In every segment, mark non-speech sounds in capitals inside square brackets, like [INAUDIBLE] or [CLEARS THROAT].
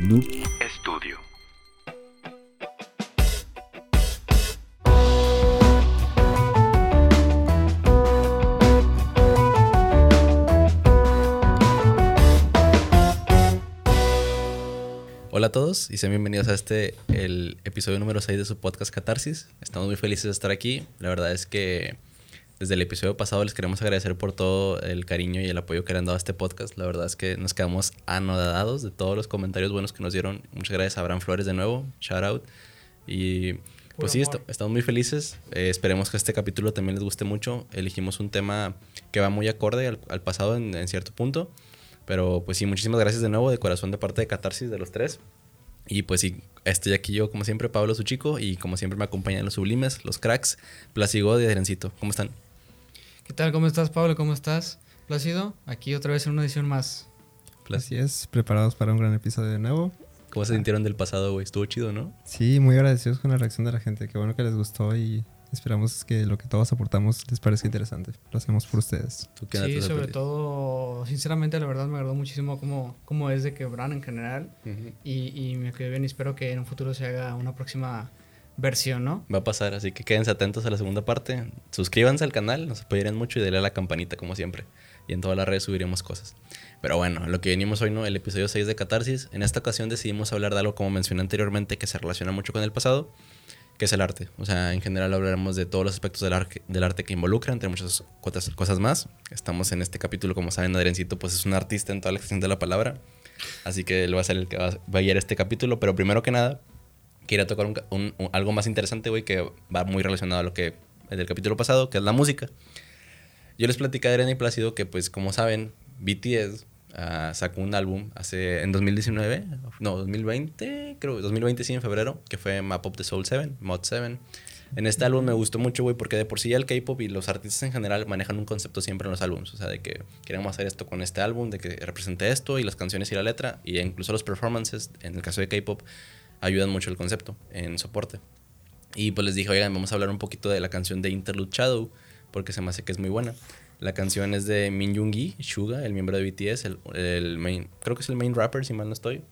Noob Studio. Hola a todos y sean bienvenidos a este, el episodio número 6 de su podcast Catarsis. Estamos muy felices de estar aquí. La verdad es que desde el episodio pasado les queremos agradecer por todo el cariño y el apoyo que le han dado a este podcast. La verdad es que nos quedamos anodados de todos los comentarios buenos que nos dieron. Muchas gracias a Abraham Flores de nuevo. Shout out. Y pues sí, estamos muy felices. Eh, esperemos que este capítulo también les guste mucho. Elegimos un tema que va muy acorde al, al pasado en, en cierto punto. Pero pues sí, muchísimas gracias de nuevo de corazón de parte de Catarsis de los tres. Y pues sí, estoy aquí yo como siempre, Pablo su chico, y como siempre me acompañan los sublimes, los cracks, Plasigo y Adriancito. ¿Cómo están? ¿Qué tal? ¿Cómo estás, Pablo? ¿Cómo estás? Plácido, aquí otra vez en una edición más. Así es, preparados para un gran episodio de nuevo. ¿Cómo se sintieron del pasado, güey? Estuvo chido, ¿no? Sí, muy agradecidos con la reacción de la gente. Qué bueno que les gustó y esperamos que lo que todos aportamos les parezca interesante. Lo hacemos por ustedes. ¿Tú qué Sí, sobre todo, sinceramente, la verdad me agradó muchísimo cómo, cómo es de Quebran en general. Ujú. Y, y me quedé bien y espero que en un futuro se haga una próxima versión, ¿no? Va a pasar, así que quédense atentos a la segunda parte. Suscríbanse al canal, nos apoyarían mucho y denle a la campanita, como siempre. Y en todas las redes subiremos cosas. Pero bueno, lo que venimos hoy, ¿no? El episodio 6 de Catarsis. En esta ocasión decidimos hablar de algo, como mencioné anteriormente, que se relaciona mucho con el pasado, que es el arte. O sea, en general hablaremos de todos los aspectos del, arque- del arte que involucra, entre muchas cosas más. Estamos en este capítulo, como saben, Adriancito, pues es un artista en toda la extensión de la palabra. Así que él va a ser el que va a guiar este capítulo. Pero primero que nada, quería tocar un un- un- algo más interesante, güey, que va muy relacionado a lo que el del capítulo pasado, que es la música. Yo les platicé a Adrián y Plácido que, pues, como saben, BTS ah, sacó un álbum hace en 2019, no, 2020, creo, 2020 sí, en febrero, que fue Map of the Soul 7, Mod 7. En este álbum me gustó mucho, güey, porque de por sí el K-pop y los artistas en general manejan un concepto siempre en los álbums. O sea, de que queremos hacer esto con este álbum, de que represente esto y las canciones y la letra, y incluso los performances, en el caso de K-pop, ayudan mucho el concepto en soporte. Y pues les dije, oigan, vamos a hablar un poquito de la canción de Interlude Shadow, porque se me hace que es muy buena. La canción es de Min Yoongi, Suga, el miembro de BTS, el, el main, creo que es el main rapper, si mal no estoy.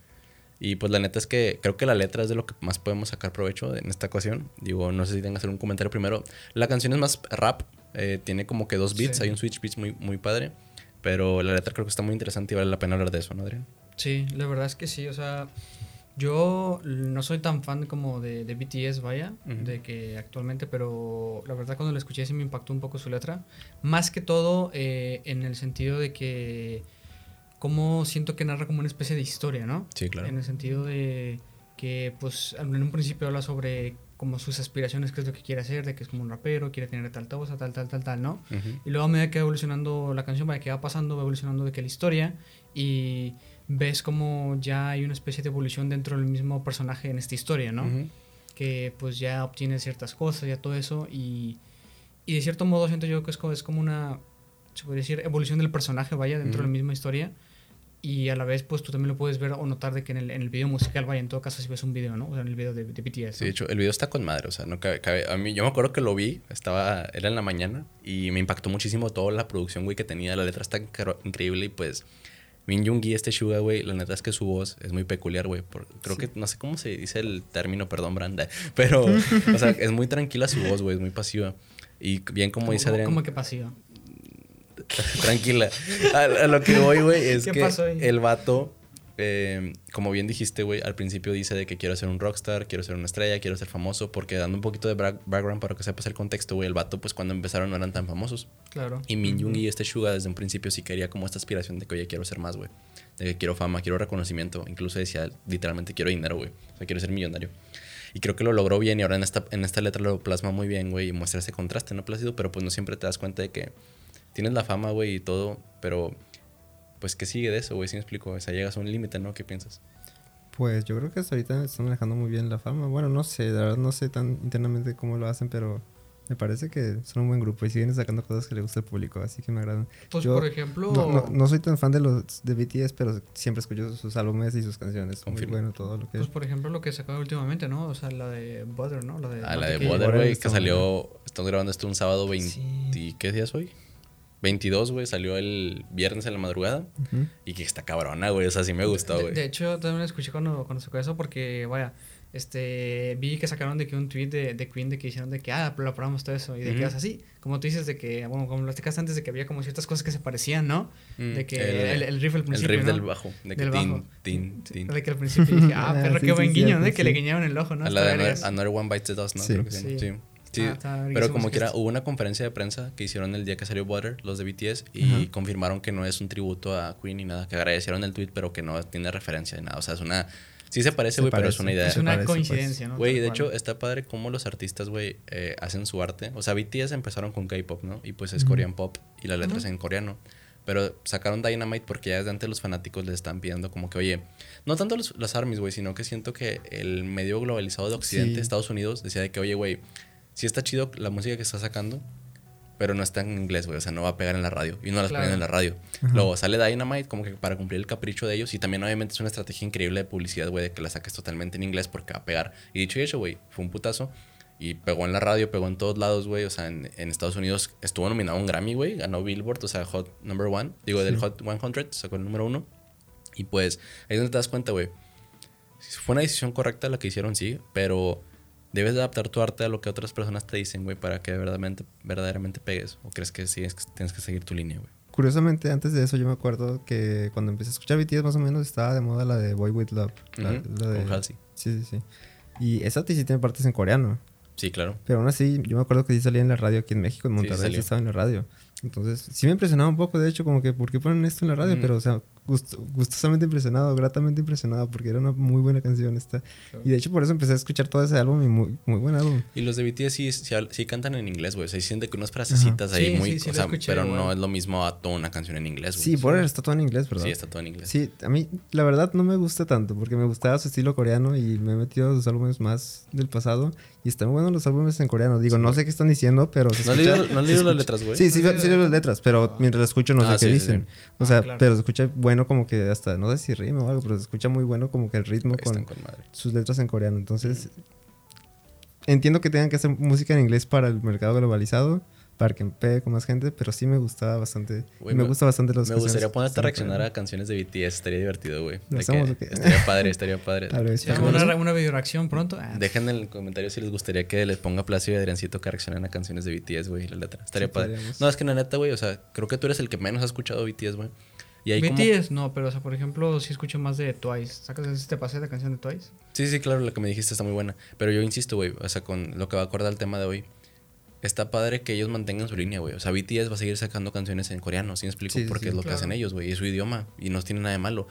Y pues la neta es que creo que la letra es de lo que más podemos sacar provecho en esta ocasión. Digo, no sé si tengan que hacer un comentario primero. La canción es más rap, eh, tiene como que dos beats, Sí. hay un switch beats muy, muy padre. Pero la letra creo que está muy interesante y vale la pena hablar de eso, ¿no, Adrián? Sí, la verdad es que sí, o sea, yo no soy tan fan como de, de BTS, vaya, Ujú. de que actualmente, pero la verdad cuando lo escuché sí me impactó un poco su letra. Más que todo eh, en el sentido de que, como siento que narra como una especie de historia, ¿no? Sí, claro. En el sentido de que, pues, en un principio habla sobre como sus aspiraciones, qué es lo que quiere hacer, de que es como un rapero, quiere tener tal cosa, tal, tal, tal, tal, ¿no? Ujú. Y luego a medida que va evolucionando la canción, vaya que va pasando, va evolucionando de que la historia y ves como ya hay una especie de evolución dentro del mismo personaje en esta historia, ¿no? Ujú. Que pues ya obtiene ciertas cosas, ya todo eso y, y de cierto modo siento yo que es como, es como una, se podría decir, evolución del personaje, vaya, dentro de la misma historia. Y a la vez, pues tú también lo puedes ver o notar de que en el, en el video musical, vaya, en todo caso, si ves un video, ¿no? O sea, en el video de, de BTS. Sí, de hecho, el video está con madre, o sea, no cabe, cabe- a mí, yo me acuerdo que lo vi, estaba, era en la mañana y me impactó muchísimo toda la producción, güey, que tenía, la letra está incre- increíble y pues Min Yoongi, este Suga, güey, la neta es que su voz es muy peculiar, güey, creo que, no sé cómo se dice el término, perdón, Branda, [LAUGHS] pero, o sea, es muy tranquila su voz, güey, es muy pasiva. Y bien como dice Adrián, Como que pasiva. [LAUGHS] Tranquila. A, a lo que voy, güey, [LAUGHS] es ¿Qué que pasó el vato, eh, como bien dijiste, güey, al principio dice de que quiero ser un rockstar, quiero ser una estrella, quiero ser famoso, porque dando un poquito de background para que sepas el contexto, güey, el vato, pues cuando empezaron no eran tan famosos. Claro. Y Min Young y este Suga desde un principio sí quería como esta aspiración de que, oye, quiero ser más, güey. De que quiero fama, quiero reconocimiento. Incluso decía, literalmente, quiero dinero, güey. O sea, quiero ser millonario. Y creo que lo logró bien y ahora en esta, en esta letra lo plasma muy bien, güey, y muestra ese contraste, ¿no, Plácido? Pero pues no siempre te das cuenta de que tienes la fama, güey, y todo, pero pues ¿qué sigue de eso, güey? Si me explico, o sea, llegas a un límite, ¿no? ¿Qué piensas? Pues yo creo que hasta ahorita están manejando muy bien la fama. Bueno, no sé, la verdad no sé tan internamente cómo lo hacen, pero me parece que son un buen grupo y siguen sacando cosas que le gusta al público, así que me agradan. Pues Yo por ejemplo... No, no, no soy tan fan de los de BTS, pero siempre escucho sus álbumes y sus canciones. Confirmo. Muy bueno todo lo que Pues por ejemplo lo que sacaba últimamente, ¿no? O sea, la de Butter, ¿no? La de, Ah, la de Water güey, que salió, estamos grabando esto un sábado 20, Sí. ¿qué día es hoy? 22, güey, salió el viernes en la madrugada. Y que está cabrona, güey. O sea, sí me gustó, De, güey. de hecho, también lo escuché cuando, cuando sacó eso porque, vaya, este, vi que sacaron de que un tweet de, de Queen de que hicieron de que, ah, lo probamos todo eso. Y de que, Ujú. o sea, sí, como tú dices, de que, bueno, como lo platicaste antes, de que había como ciertas cosas que se parecían, ¿no? Mm, de que el, el riff al el principio, riff ¿no? del bajo. De que Del tin, bajo. tin, tin. De que al principio dije, ah, [LAUGHS] Ah, perro, sí, qué sí, buen guiño, ¿no? Que le guiñaron el ojo, ¿no? A la de Another, One Bites the Dust, ¿no? Sí. Creo que sí. Sí. Ah, está Pero como quiera, hubo una conferencia de prensa que hicieron el día que salió Butter, los de BTS, y Ajá. confirmaron que no es un tributo a Queen ni nada, que agradecieron el tweet, pero que no tiene referencia de nada. O sea, es una. Sí se parece, güey, pero es una idea. Es una parece, pues. coincidencia, ¿no? Güey, de cual. hecho, está padre cómo los artistas, güey, eh, hacen su arte. O sea, BTS empezaron con K-pop, ¿no? Y pues es Ujú. Korean pop y las letras Ujú. en coreano. Pero sacaron Dynamite porque ya desde antes los fanáticos les están pidiendo como que, oye, no tanto los, las armies, güey, sino que siento que el medio globalizado de Occidente, Sí. Estados Unidos, decía de que, oye, güey, sí está chido la música que está sacando, pero no está en inglés, güey, o sea, no va a pegar en la radio. Y no las Claro. ponen en la radio. Ajá. Luego sale Dynamite como que para cumplir el capricho de ellos. Y también, obviamente, es una estrategia increíble de publicidad, güey, de que la saques totalmente en inglés porque va a pegar. Y dicho y hecho, güey, fue un putazo. Y pegó en la radio, pegó en todos lados, güey. O sea, en, en Estados Unidos estuvo nominado a un Grammy, güey. Ganó Billboard, o sea, Hot Number One. Digo, del Sí. Hot 100, sacó el número uno. Y pues, ahí es donde te das cuenta, güey. Fue una decisión correcta la que hicieron, sí, pero debes de adaptar tu arte a lo que otras personas te dicen, güey, para que verdaderamente, verdaderamente pegues. ¿O crees que sí es que tienes que seguir tu línea, güey? Curiosamente, antes de eso yo me acuerdo que cuando empecé a escuchar BTS más o menos estaba de moda la de Boy With Love. la de- Con Halsey. Sí, sí, sí. Y esa sí tiene partes en coreano. Sí, claro. Pero aún así, yo me acuerdo que sí salía en la radio aquí en México, en Monterrey, sí, estaba en la radio. Entonces, sí me impresionaba un poco, de hecho, como que, ¿por qué ponen esto en la radio? Pero, o sea, gust- gustosamente impresionado, gratamente impresionado, porque era una muy buena canción esta. Y de hecho, por eso empecé a escuchar todo ese álbum y muy, muy buen álbum. Y los de BTS sí, sí, sí cantan en inglés, güey. O sea, sienten que unas frasecitas ahí Sí, muy... sí, sí o lo sea, escuché pero igual. no es lo mismo a toda una canción en inglés, güey. Sí, Border está todo en inglés, ¿verdad? Sí, está todo en inglés. Sí, a mí la verdad no me gusta tanto porque me gustaba su estilo coreano y me he metido a sus álbumes más del pasado y están buenos los álbumes en coreano. Digo, no sé qué están diciendo, pero se ¿No has leído, ¿no has se leído las letras, güey? Sí, sí, ¿No has sí, leo las letras, pero mientras las escucho no Ah, sé qué sí, sí, dicen. O Ah, sea, claro. pero se escucha bueno como que hasta, no sé si rima o algo, pero se escucha muy bueno como que el ritmo Ahí con con madre. sus letras en coreano. Entonces, entiendo que tengan que hacer música en inglés para el mercado globalizado, para que pegue con más gente, pero sí me gustaba bastante. Güey, me, me- gusta bastante los Me gustaría ponerte a reaccionar a canciones de BTS. Estaría divertido, güey. Estaría padre, estaría padre. Tal vez. Una, una video reacción pronto. Ah, Dejen en el comentario si les gustaría que les ponga Placio y Adriancito que reaccionen a canciones de BTS, güey, la letra. Estaría Sí, padre. podríamos. No, es que la neta, güey, o sea, creo que tú eres el que menos ha escuchado BTS, güey. Y ahí como... BTS, no, pero o sea, por ejemplo, sí escucho más de Twice. ¿Sacas te pasé la canción de Twice? Sí, sí, claro, lo que me dijiste está muy buena. Pero yo insisto, güey, o sea, con lo que va a acordar el tema de hoy. Está padre que ellos mantengan su línea, güey. O sea, BTS va a seguir sacando canciones en coreano, ¿sí me explico? Sí, Porque sí, es lo claro. que hacen ellos, güey. Es su idioma y no tiene nada de malo.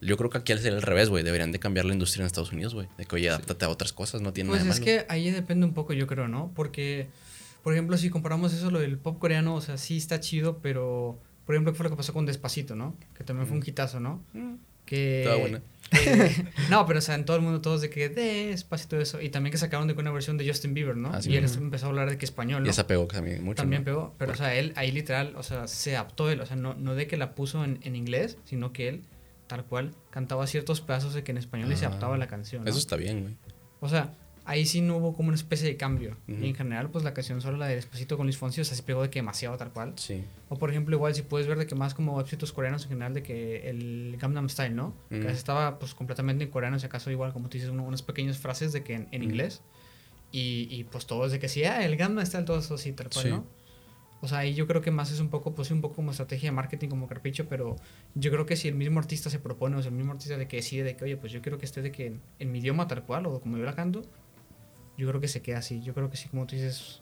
Yo creo que aquí al ser al revés, güey. Deberían de cambiar la industria en Estados Unidos, güey. De que, oye, adáptate a otras cosas, no tiene Pues nada es de malo. que ahí depende un poco, yo creo, ¿no? Porque, por ejemplo, si comparamos eso, lo del pop coreano, o sea, sí está chido, pero, por ejemplo, ¿qué fue lo que pasó con Despacito, ¿no? Que también fue un hitazo, ¿no? Que... Estaba buena. [LAUGHS] no, pero o sea, en todo el mundo todos de que Despacito eso. Y también que sacaron de que una versión de Justin Bieber, ¿no? Ah, y él empezó a hablar de que español, ¿no? Y esa pegó también mucho. También ¿no? pegó, pero o sea, él ahí literal, o sea, se adaptó él, o sea, no, no de que la puso en, en inglés, sino que él, tal cual, cantaba ciertos pedazos de que en español y se Ah, adaptaba a la canción. ¿no? Eso está bien, güey. O sea, ahí sí no hubo como una especie de cambio. Ujú. Y en general, pues la canción solo la de Despacito con Luis Fonsi, o sea, sí pegó de que demasiado tal cual. Sí. O por ejemplo, igual si puedes ver de que más como éxitos coreanos en general, de que el Gangnam Style, ¿no? Mm. Que estaba pues completamente en coreano, si acaso igual como tú dices, uno- unas pequeñas frases de que en, en Mm. inglés. Y, y pues todo es de que sí, ah, el Gangnam Style, todo eso así, tal cual, Sí. ¿no? O sea, ahí yo creo que más es un poco, pues sí, un poco como estrategia de marketing, como carpicho, pero yo creo que si el mismo artista se propone, o sea, el mismo artista de que decide de que, oye, pues yo quiero que esté de que en, en mi idioma tal cual, o como yo la canto, yo creo que se queda así. Yo creo que sí, como tú dices,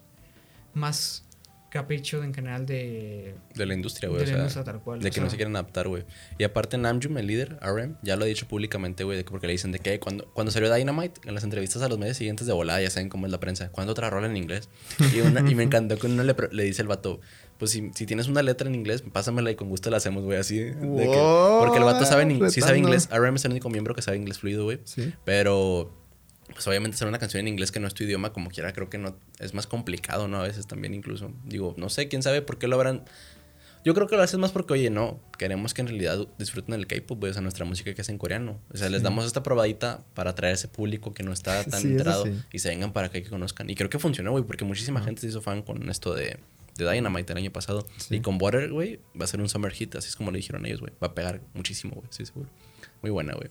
más capricho en general de, De la industria, de güey. la O sea, industria tal cual. de que no sea, se quieren adaptar, güey. Y aparte Namjoon, el líder, RM, ya lo ha dicho públicamente, güey, de que porque le dicen de que cuando, cuando salió Dynamite, en las entrevistas a los medios siguientes de volada, ya saben cómo es la prensa, ¿cuándo otra rola en inglés? Y, una- y me encantó que uno le, le dice el vato, pues si, si tienes una letra en inglés, pásamela y con gusto la hacemos, güey, así. de que- Wow, porque el vato sabe, sí sabe inglés. RM es el único miembro que sabe inglés fluido, güey. Sí. Pero, pues obviamente hacer una canción en inglés que no es tu idioma, como quiera, creo que no es más complicado, ¿no? A veces también incluso. Digo, no sé, quién sabe por qué lo habrán. Yo creo que lo haces más porque, oye, no, queremos que en realidad disfruten el K-pop, o sea, nuestra música que es en coreano. O sea, les Sí. damos esta probadita para atraer a ese público que no está [LAUGHS] tan Sí, enterado sí. y se vengan para acá y que conozcan. Y creo que funcionó, güey, porque muchísima Ajá. gente se hizo fan con esto de, de Dynamite el año pasado. Y con Butter, güey, va a ser un summer hit, así es como le dijeron ellos, güey. Va a pegar muchísimo, güey, sí, seguro. Muy buena, güey.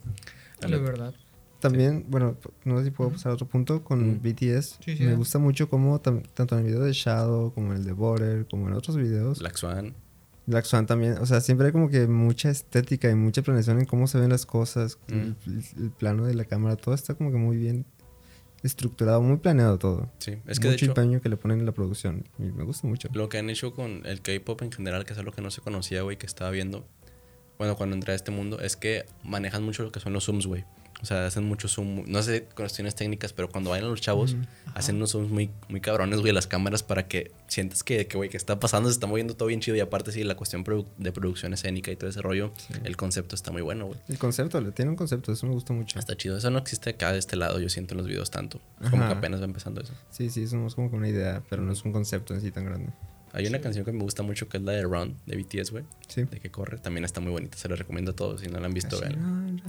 La La verdad. También, bueno, no sé si puedo pasar a otro punto con. BTS. Sí, sí, Me gusta mucho como tanto en el video de Shadow como en el de Border, como en otros videos. Black Swan. Black Swan también, o sea, siempre hay como que mucha estética y mucha planeación en cómo se ven las cosas, Mm. el, el- el plano de la cámara, todo está como que muy bien estructurado, muy planeado todo. Sí, es que de mucho hecho, empeño que le ponen en la producción y me gusta mucho. lo que han hecho con el K-pop en general, que es algo que no se conocía, güey, que estaba viendo, bueno, cuando entré a este mundo, es que manejan mucho lo que son los zooms, güey. O sea, hacen mucho zoom, no sé cuestiones técnicas, pero cuando bailan los chavos, hacen unos zooms muy, muy cabrones, güey, las cámaras para que sientas que, que, güey, que está pasando, se está moviendo todo bien chido. Y aparte, sí, la cuestión produ- de producción escénica y todo ese rollo, el concepto está muy bueno, güey. El concepto, le tiene un concepto, eso me gusta mucho. Está chido. Eso no existe acá de este lado, yo siento en los videos tanto. Como que Ajá. apenas va empezando eso. Sí, sí, somos como una idea, pero no es un concepto en sí tan grande. Hay una canción que me gusta mucho que es la de Run de BTS, güey. Sí. De que corre. También está muy bonita. Se la recomiendo a todos. Si no la han visto, vean.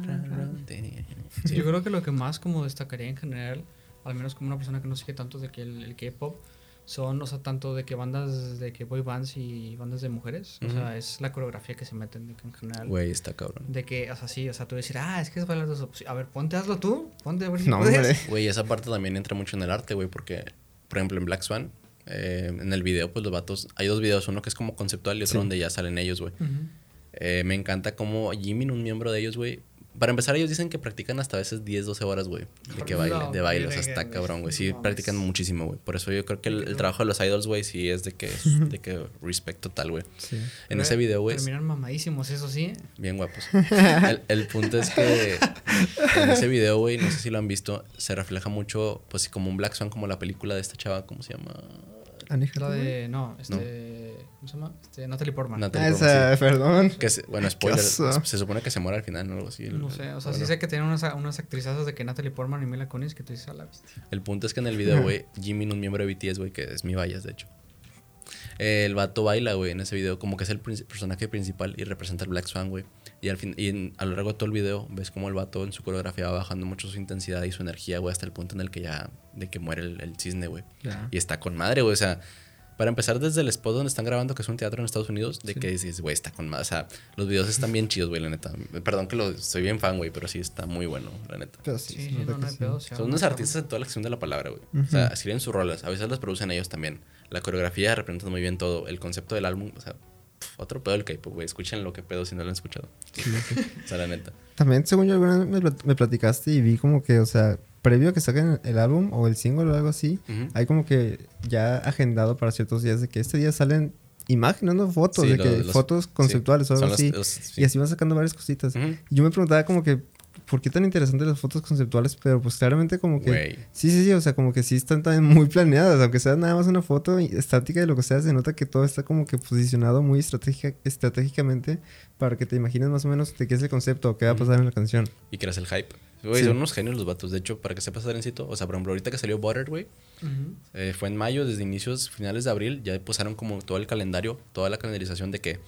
Sí. Yo creo que lo que más como destacaría en general, al menos como una persona que no sigue tanto de que el, el K-pop, son, o sea, tanto de que bandas, de que boy bands y bandas de mujeres, o sea, es la coreografía que se meten de que en general. Güey, está cabrón. De que, o sea, sí, o sea, tú decir, ah, es que es bailar dos opciones. A ver, ponte, hazlo tú, ponte a ver si No, puedes. Güey, esa parte también entra mucho en el arte, güey, porque, por ejemplo, en Black Swan, eh, en el video, pues los vatos, hay dos videos, uno que es como conceptual y otro Sí. donde ya salen ellos, güey. Eh, me encanta como Jimin, un miembro de ellos, güey. Para empezar, ellos dicen que practican hasta a veces 10, 12 horas, güey. De que No, baile, de baile. O sea, está cabrón, güey. Sí, practican muchísimo, güey. Por eso yo creo que el, el trabajo de los idols, güey, sí es de que, de que respect total, güey. Sí. En Pero ese video, güey, Terminan mamadísimos, eso sí. bien guapos. El, el punto es que en ese video, güey, no sé si lo han visto, se refleja mucho, pues como un Black Swan, como la película de esta chava, ¿cómo se llama? Annie La de, no, este, ¿cómo se llama? Este, Natalie Portman. Natalie Ah, Portman, esa, sí. perdón. Que se- bueno, spoiler, se supone que se muere al final, ¿no? Algo así. el- No sé, o sea, bueno. sí sé que tienen unas, unas actrizazas de que Natalie Portman y Mila Kunis que tú dices a la bestia. El punto es que en el video, güey, Jimin, un miembro de BTS, güey, que es mi vallas, de hecho. el vato baila, güey, en ese video, como que es el personaje principal y representa el Black Swan, güey. Y al fin, y en- a lo largo de todo el video, ves como el vato en su coreografía va bajando mucho su intensidad y su energía, güey, hasta el punto en el que ya, de que muere el, el cisne, güey. Ya. Y está con madre, güey, o sea. Para empezar, desde el spot donde están grabando, que es un teatro en Estados Unidos, de Sí. que dices, güey, está con madre. O sea, los videos están bien chidos, güey, la neta. Perdón que lo, soy bien fan, güey, pero sí está muy bueno, la neta. Pero sí, Sí, no, no hay sí. pedo. Son unos artistas en toda la acción de la palabra, güey. O sea, escriben sus rolas. A veces las producen ellos también. La coreografía representa muy bien todo. El concepto del álbum, o sea, otro pedo del K-pop, güey. Escuchen lo que pedo si no lo han escuchado. Sí, sí. [LAUGHS] O sea, la neta. También, según yo, alguna vez me, plat- me platicaste y vi como que, o sea, previo a que saquen el álbum o el single o algo así, hay como que ya agendado para ciertos días de que este día salen imágenes, no fotos, Sí, de lo- que los- fotos conceptuales o algo los- así. los-. Y así van sacando varias cositas. Yo me preguntaba como que, ¿por qué tan interesantes las fotos conceptuales? Pero pues claramente como que... Sí, sí, sí, o sea, como que sí están también muy planeadas, aunque sea nada más una foto estática de lo que sea, se nota que todo está como que posicionado muy estratégica, estratégicamente para que te imagines más o menos de qué es el concepto o qué va a pasar en la canción. Y creas el hype. Güey, Sí. son unos genios los vatos. De hecho, para que sepas, Arencito, o sea, por ejemplo, ahorita que salió Butter, güey, Ujú. eh, fue en mayo, desde inicios, finales de abril, ya posaron como todo el calendario, toda la calendarización de que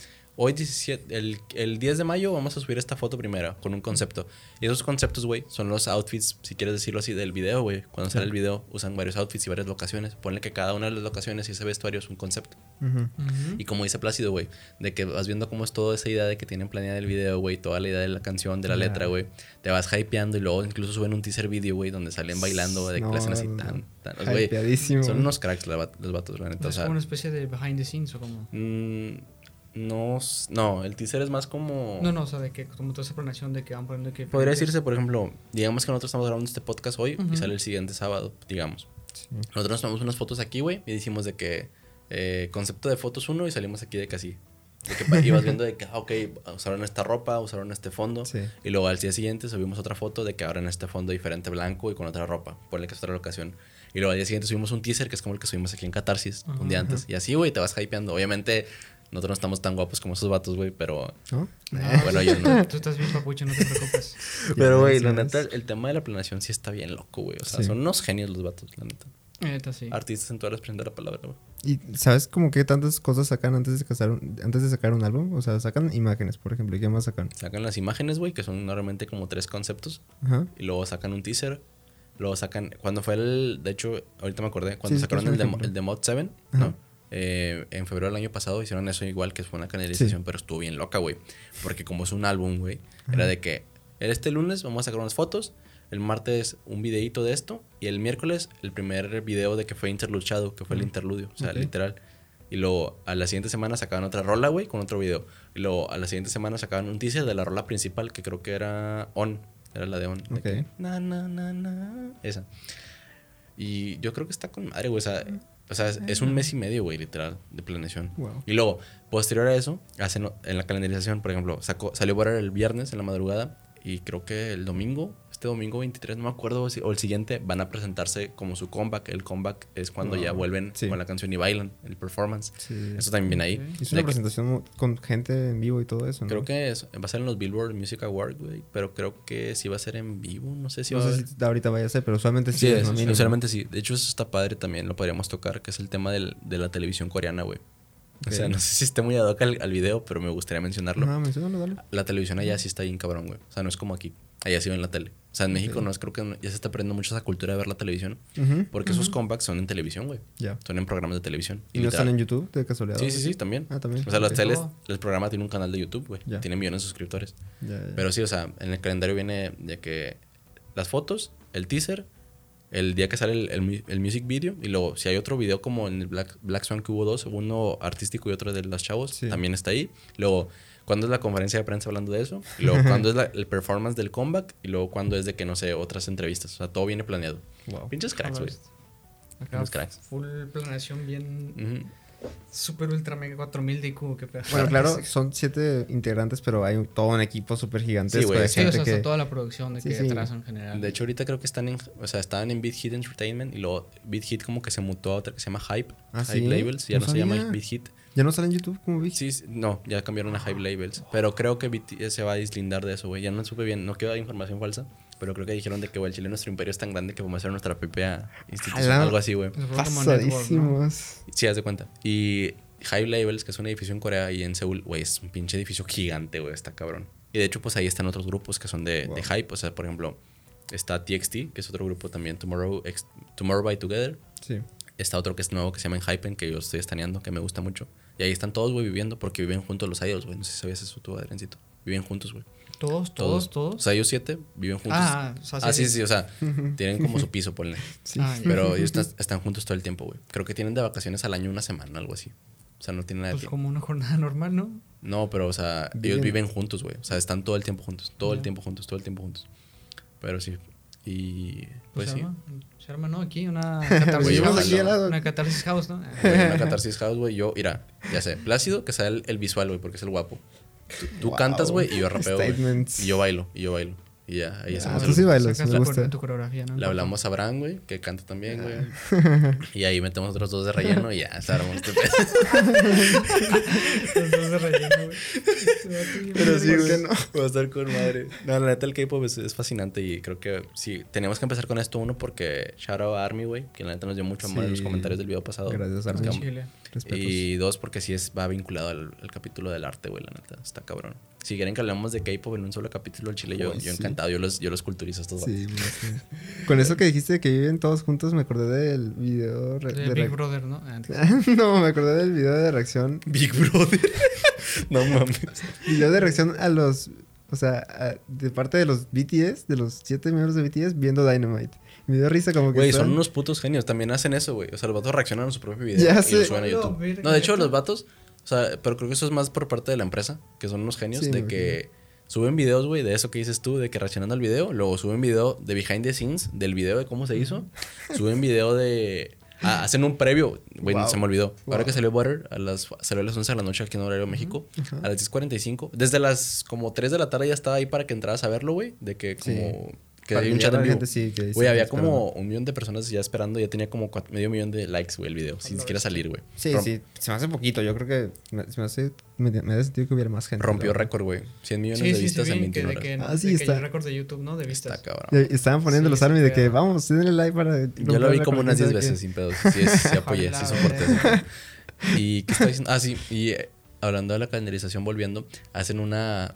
hoy 17, el, el 10 de mayo vamos a subir esta foto primera con un concepto. Y esos conceptos, güey, son los outfits, si quieres decirlo así, del video, güey. Cuando sale el video, usan varios outfits y varias locaciones. Ponle que cada una de las locaciones y ese vestuario es un concepto. Ujú. Ujú. Y como dice Plácido, güey, de que vas viendo cómo es toda esa idea de que tienen planeada el video, güey, toda la idea de la canción, de la Ya. letra, güey. Te vas hypeando y luego incluso suben un teaser video, güey, donde salen bailando, de que No, le hacen así no, tan, tan. o Hypeadísimo. son unos cracks los vatos, la neta. O es sea, como una especie de behind the scenes o como... mm, no, no, el teaser es más como. No, no, o sea, de que como toda esa planeación de que van poniendo que... Podría decirse, por ejemplo, digamos que nosotros estamos grabando este podcast hoy y sale el siguiente sábado, digamos. Sí. Nosotros nos tomamos unas fotos aquí, güey, y decimos de que eh, concepto de fotos uno y salimos aquí de que así. De que ibas viendo de que, ah, ok, usaron esta ropa, usaron este fondo. Sí. Y luego al día siguiente subimos otra foto de que ahora en este fondo diferente blanco y con otra ropa. Ponle que es otra locación. Y luego al día siguiente subimos un teaser que es como el que subimos aquí en Catarsis un día antes. Y así, güey, te vas hypeando. Obviamente, nosotros no estamos tan guapos como esos vatos, güey, pero. ¿No? No, Bueno, yo no. [LAUGHS] Tú estás bien, papucho, no te preocupes. [LAUGHS] Pero, güey, la neta, el tema de la planeación sí está bien loco, güey. O sea, Sí. son unos genios los vatos, la neta. Neta, sí. Artistas en toda la expresión de la palabra, güey. ¿Y sabes como qué tantas cosas sacan antes de, casar un- antes de sacar un álbum? O sea, sacan imágenes, por ejemplo. ¿Y qué más sacan? Sacan las imágenes, güey, que son normalmente como tres conceptos. Ajá. Y luego sacan un teaser. Luego sacan. Cuando fue el. De hecho, ahorita me acordé. Cuando Sí, sacaron el de, el de Mod 7, Ajá. ¿no? Eh, en febrero del año pasado hicieron eso igual, que fue una calendarización, pero estuvo bien loca, güey. Porque como es un álbum, güey, era de que este lunes vamos a sacar unas fotos, el martes un videíto de esto, y el miércoles el primer video de que fue interluchado, que fue el interludio, o sea, Ok. literal. Y luego a la siguiente semana sacaban otra rola, güey, con otro video. Y luego a la siguiente semana sacaban un teaser de la rola principal, que creo que era On. Era la de On. de Ok. que, na, na, na, na, esa. Y yo creo que está con madre, güey. O sea, o sea, es, es un mes y medio, güey, literal, de planeación. Wow. Y luego, posterior a eso, hacen en la calendarización, por ejemplo, sacó, salió Butter el viernes en la madrugada y creo que el domingo, este domingo 23, no me acuerdo, o el siguiente, van a presentarse como su comeback. El comeback es cuando ya vuelven Sí. con la canción y bailan, el performance. Sí. Eso también viene ahí. Ok. Hizo De una presentación con gente en vivo y todo eso, ¿no? Creo que es- va a ser en los Billboard Music Awards, güey, pero creo que sí va a ser en vivo, no sé si no va a sé haber- si ahorita vaya a ser, pero usualmente sí, Sí, es, es, sinceramente sí. De hecho, eso está padre también, lo podríamos tocar, que es el tema del- de la televisión coreana, güey. O sea, no sé si esté muy ad hoc al, al video, pero me gustaría mencionarlo. Ajá, menciónalo, dale. La televisión allá sí está bien cabrón, güey. O sea, no es como aquí. Allá sí ven la tele. O sea, en México no es, creo que ya se está perdiendo mucho esa cultura de ver la televisión. Porque esos comebacks son en televisión, güey. Ya. Son en programas de televisión. ¿Y no están en YouTube de casualidad? Sí, sí, sí, también. Ah, también. O sea, las Ok. teles, Oh. el programa tiene un canal de YouTube, güey. Ya. Tiene millones de suscriptores. Pero sí, o sea, en el calendario viene de que las fotos, el teaser, el día que sale el, el mu- el music video, y luego si hay otro video como en el Black, Black Swan que hubo dos, uno artístico y otro de los chavos, Sí. también está ahí. Luego, ¿cuándo es la conferencia de prensa hablando de eso? Y luego, [LAUGHS] ¿cuándo es la- el performance del comeback? Y luego, ¿cuándo es de que, no sé, otras entrevistas? O sea, todo viene planeado. Wow. Pinches cracks, güey. Cracks. full planeación bien. Super ultra mega 4000 de IQ, qué pedo. Bueno, claro, [LAUGHS] son siete integrantes, pero hay un- todo un equipo súper gigantesco Sí, güey, de sí, Sí, o sea, que... toda la producción de Sí, que sí. detrás en general. De hecho, ahorita creo que están en, o sea, estaban en Beat Hit Entertainment y luego Beat Hit como que se mutó a otra que se llama Hype. ¿Ah, Hype sí? Labels, ya No no, se llama. Beat Hit. ¿Ya no sale en YouTube como vi? Sí, sí, no, ya cambiaron a Hype Labels. Pero creo que se va a deslindar de eso, güey. Ya no supe bien, no quiero dar información falsa. Pero creo que dijeron de que, güey, el Chile, nuestro imperio es tan grande que vamos a hacer nuestra propia institución. Ala. Algo así, güey. Pasadísimos. Sí, haz de cuenta. Y Hype Labels, que es un edificio en Corea y en Seúl, güey, es un pinche edificio gigante, güey, está cabrón. Y de hecho, pues ahí están otros grupos que son de, Wow. de Hype. O sea, por ejemplo, está TXT, que es otro grupo también, Tomorrow, Ex- Tomorrow by Together. Sí. Está otro que es nuevo que se llama Hypen, que yo estoy estaneando, que me gusta mucho. Y ahí están todos, güey, viviendo porque viven juntos los idols, güey. No sé si sabías eso tú, Adriancito. Viven juntos, güey. Todos, todos, todos. O sea, ellos siete viven juntos. Ah, o sea, sí, ah, sí, sí. sí, o sea, [LAUGHS] tienen como su piso, ponle. Sí. Ah. Pero ellos [LAUGHS] están, están juntos todo el tiempo, güey. Creo que tienen de vacaciones al año una semana, algo así. O sea, no tienen nada de Pues tiempo. como una jornada normal, ¿no? No, pero, o sea, ellos Viven- juntos, güey. O sea, están todo el tiempo juntos. Todo el tiempo juntos, todo el tiempo juntos. Pero sí. Y Pues, pues se sí. arma, se arma, ¿no? Aquí una [LAUGHS] catarsis house. aquí. Una catarsis house, ¿no? Una catarsis house, güey. Yo, mira, ya sé. Plácido, que sea el, el visual, güey, porque es el guapo. Tú, Wow. cantas, güey, y yo rapeo. Y yo bailo, y yo bailo. Y ya, ahí Ah, hacemos tú el- sí bailas, Sacas me tu, gusta. tu coreografía, ¿no? Le hablamos a Bran, güey, que canta también, güey. Ah. [LAUGHS] Y ahí metemos otros dos de relleno y ya, [LAUGHS] se armó este pedo. Los dos de relleno, güey. [LAUGHS] Pero sí, ¿Por qué güey. no? Va a estar con madre. No, la neta, el K-pop es, es fascinante y creo que sí, teníamos que empezar con esto uno porque shout out a Army, güey, que la neta nos dio mucho amor en los comentarios del video pasado. Gracias, Army. Chile. Y dos, porque sí es, va vinculado al, al capítulo del arte, güey, la neta. Está cabrón. Si quieren que hablemos de K-pop en un solo capítulo del Chile, yo, yo sí. encantado. Yo los, yo los culturizo estos Sí, sé. Con eso que dijiste de que viven todos juntos, me acordé del video De de Big Brother, ¿no? Ah, [LAUGHS] no, me acordé del video de reacción. Big Brother. [LAUGHS] no mames. Video de reacción a los. O sea, a- de parte de los BTS, de los siete miembros de BTS, viendo Dynamite. Me dio risa como que. Güey, están- son unos putos genios. También hacen eso, güey. O sea, los vatos reaccionan a su propio video Ya y sé. lo suben a No, YouTube. No, de hecho, los vatos... O sea, pero creo que eso es más por parte de la empresa, que son unos genios, Sí, de que suben videos, güey, de eso que dices tú, de que reaccionando al video. Luego suben video de behind the scenes, del video de cómo se hizo. [LAUGHS] Suben video de... ah, hacen un previo, güey, Wow. se me olvidó. Ahora Wow. que salió Butter, a las, salió a las 11 de la noche aquí en horario México, a las 10.45. Desde las como 3 de la tarde ya estaba ahí para que entraras a verlo, güey, de que Sí. Que hay un chat en vivo. gente sí que Güey, había esperando. como un millón de personas ya esperando. Ya tenía como cuatro- medio millón de likes, güey, el video. Sin siquiera salir, güey. Sí, Rom- sí. Se me hace poquito. Yo creo que. Me, se me hace. Me, me da sentido que hubiera más gente. Rompió récord, güey. 100 millones Sí, de sí, sí, vistas en vi 21 que, de horas. que, Ah, sí, de está. el récord de YouTube, ¿no? De vistas. Está cabrón. Estaban poniendo Sí, los armies de que vamos, denle like para. Yo lo vi como unas 10 veces, sin pedos. Sí, sí apoyé, sí soporté. [LAUGHS] ¿Y qué está diciendo? Ah, sí. Y eh, hablando de la calendarización, volviendo, hacen una...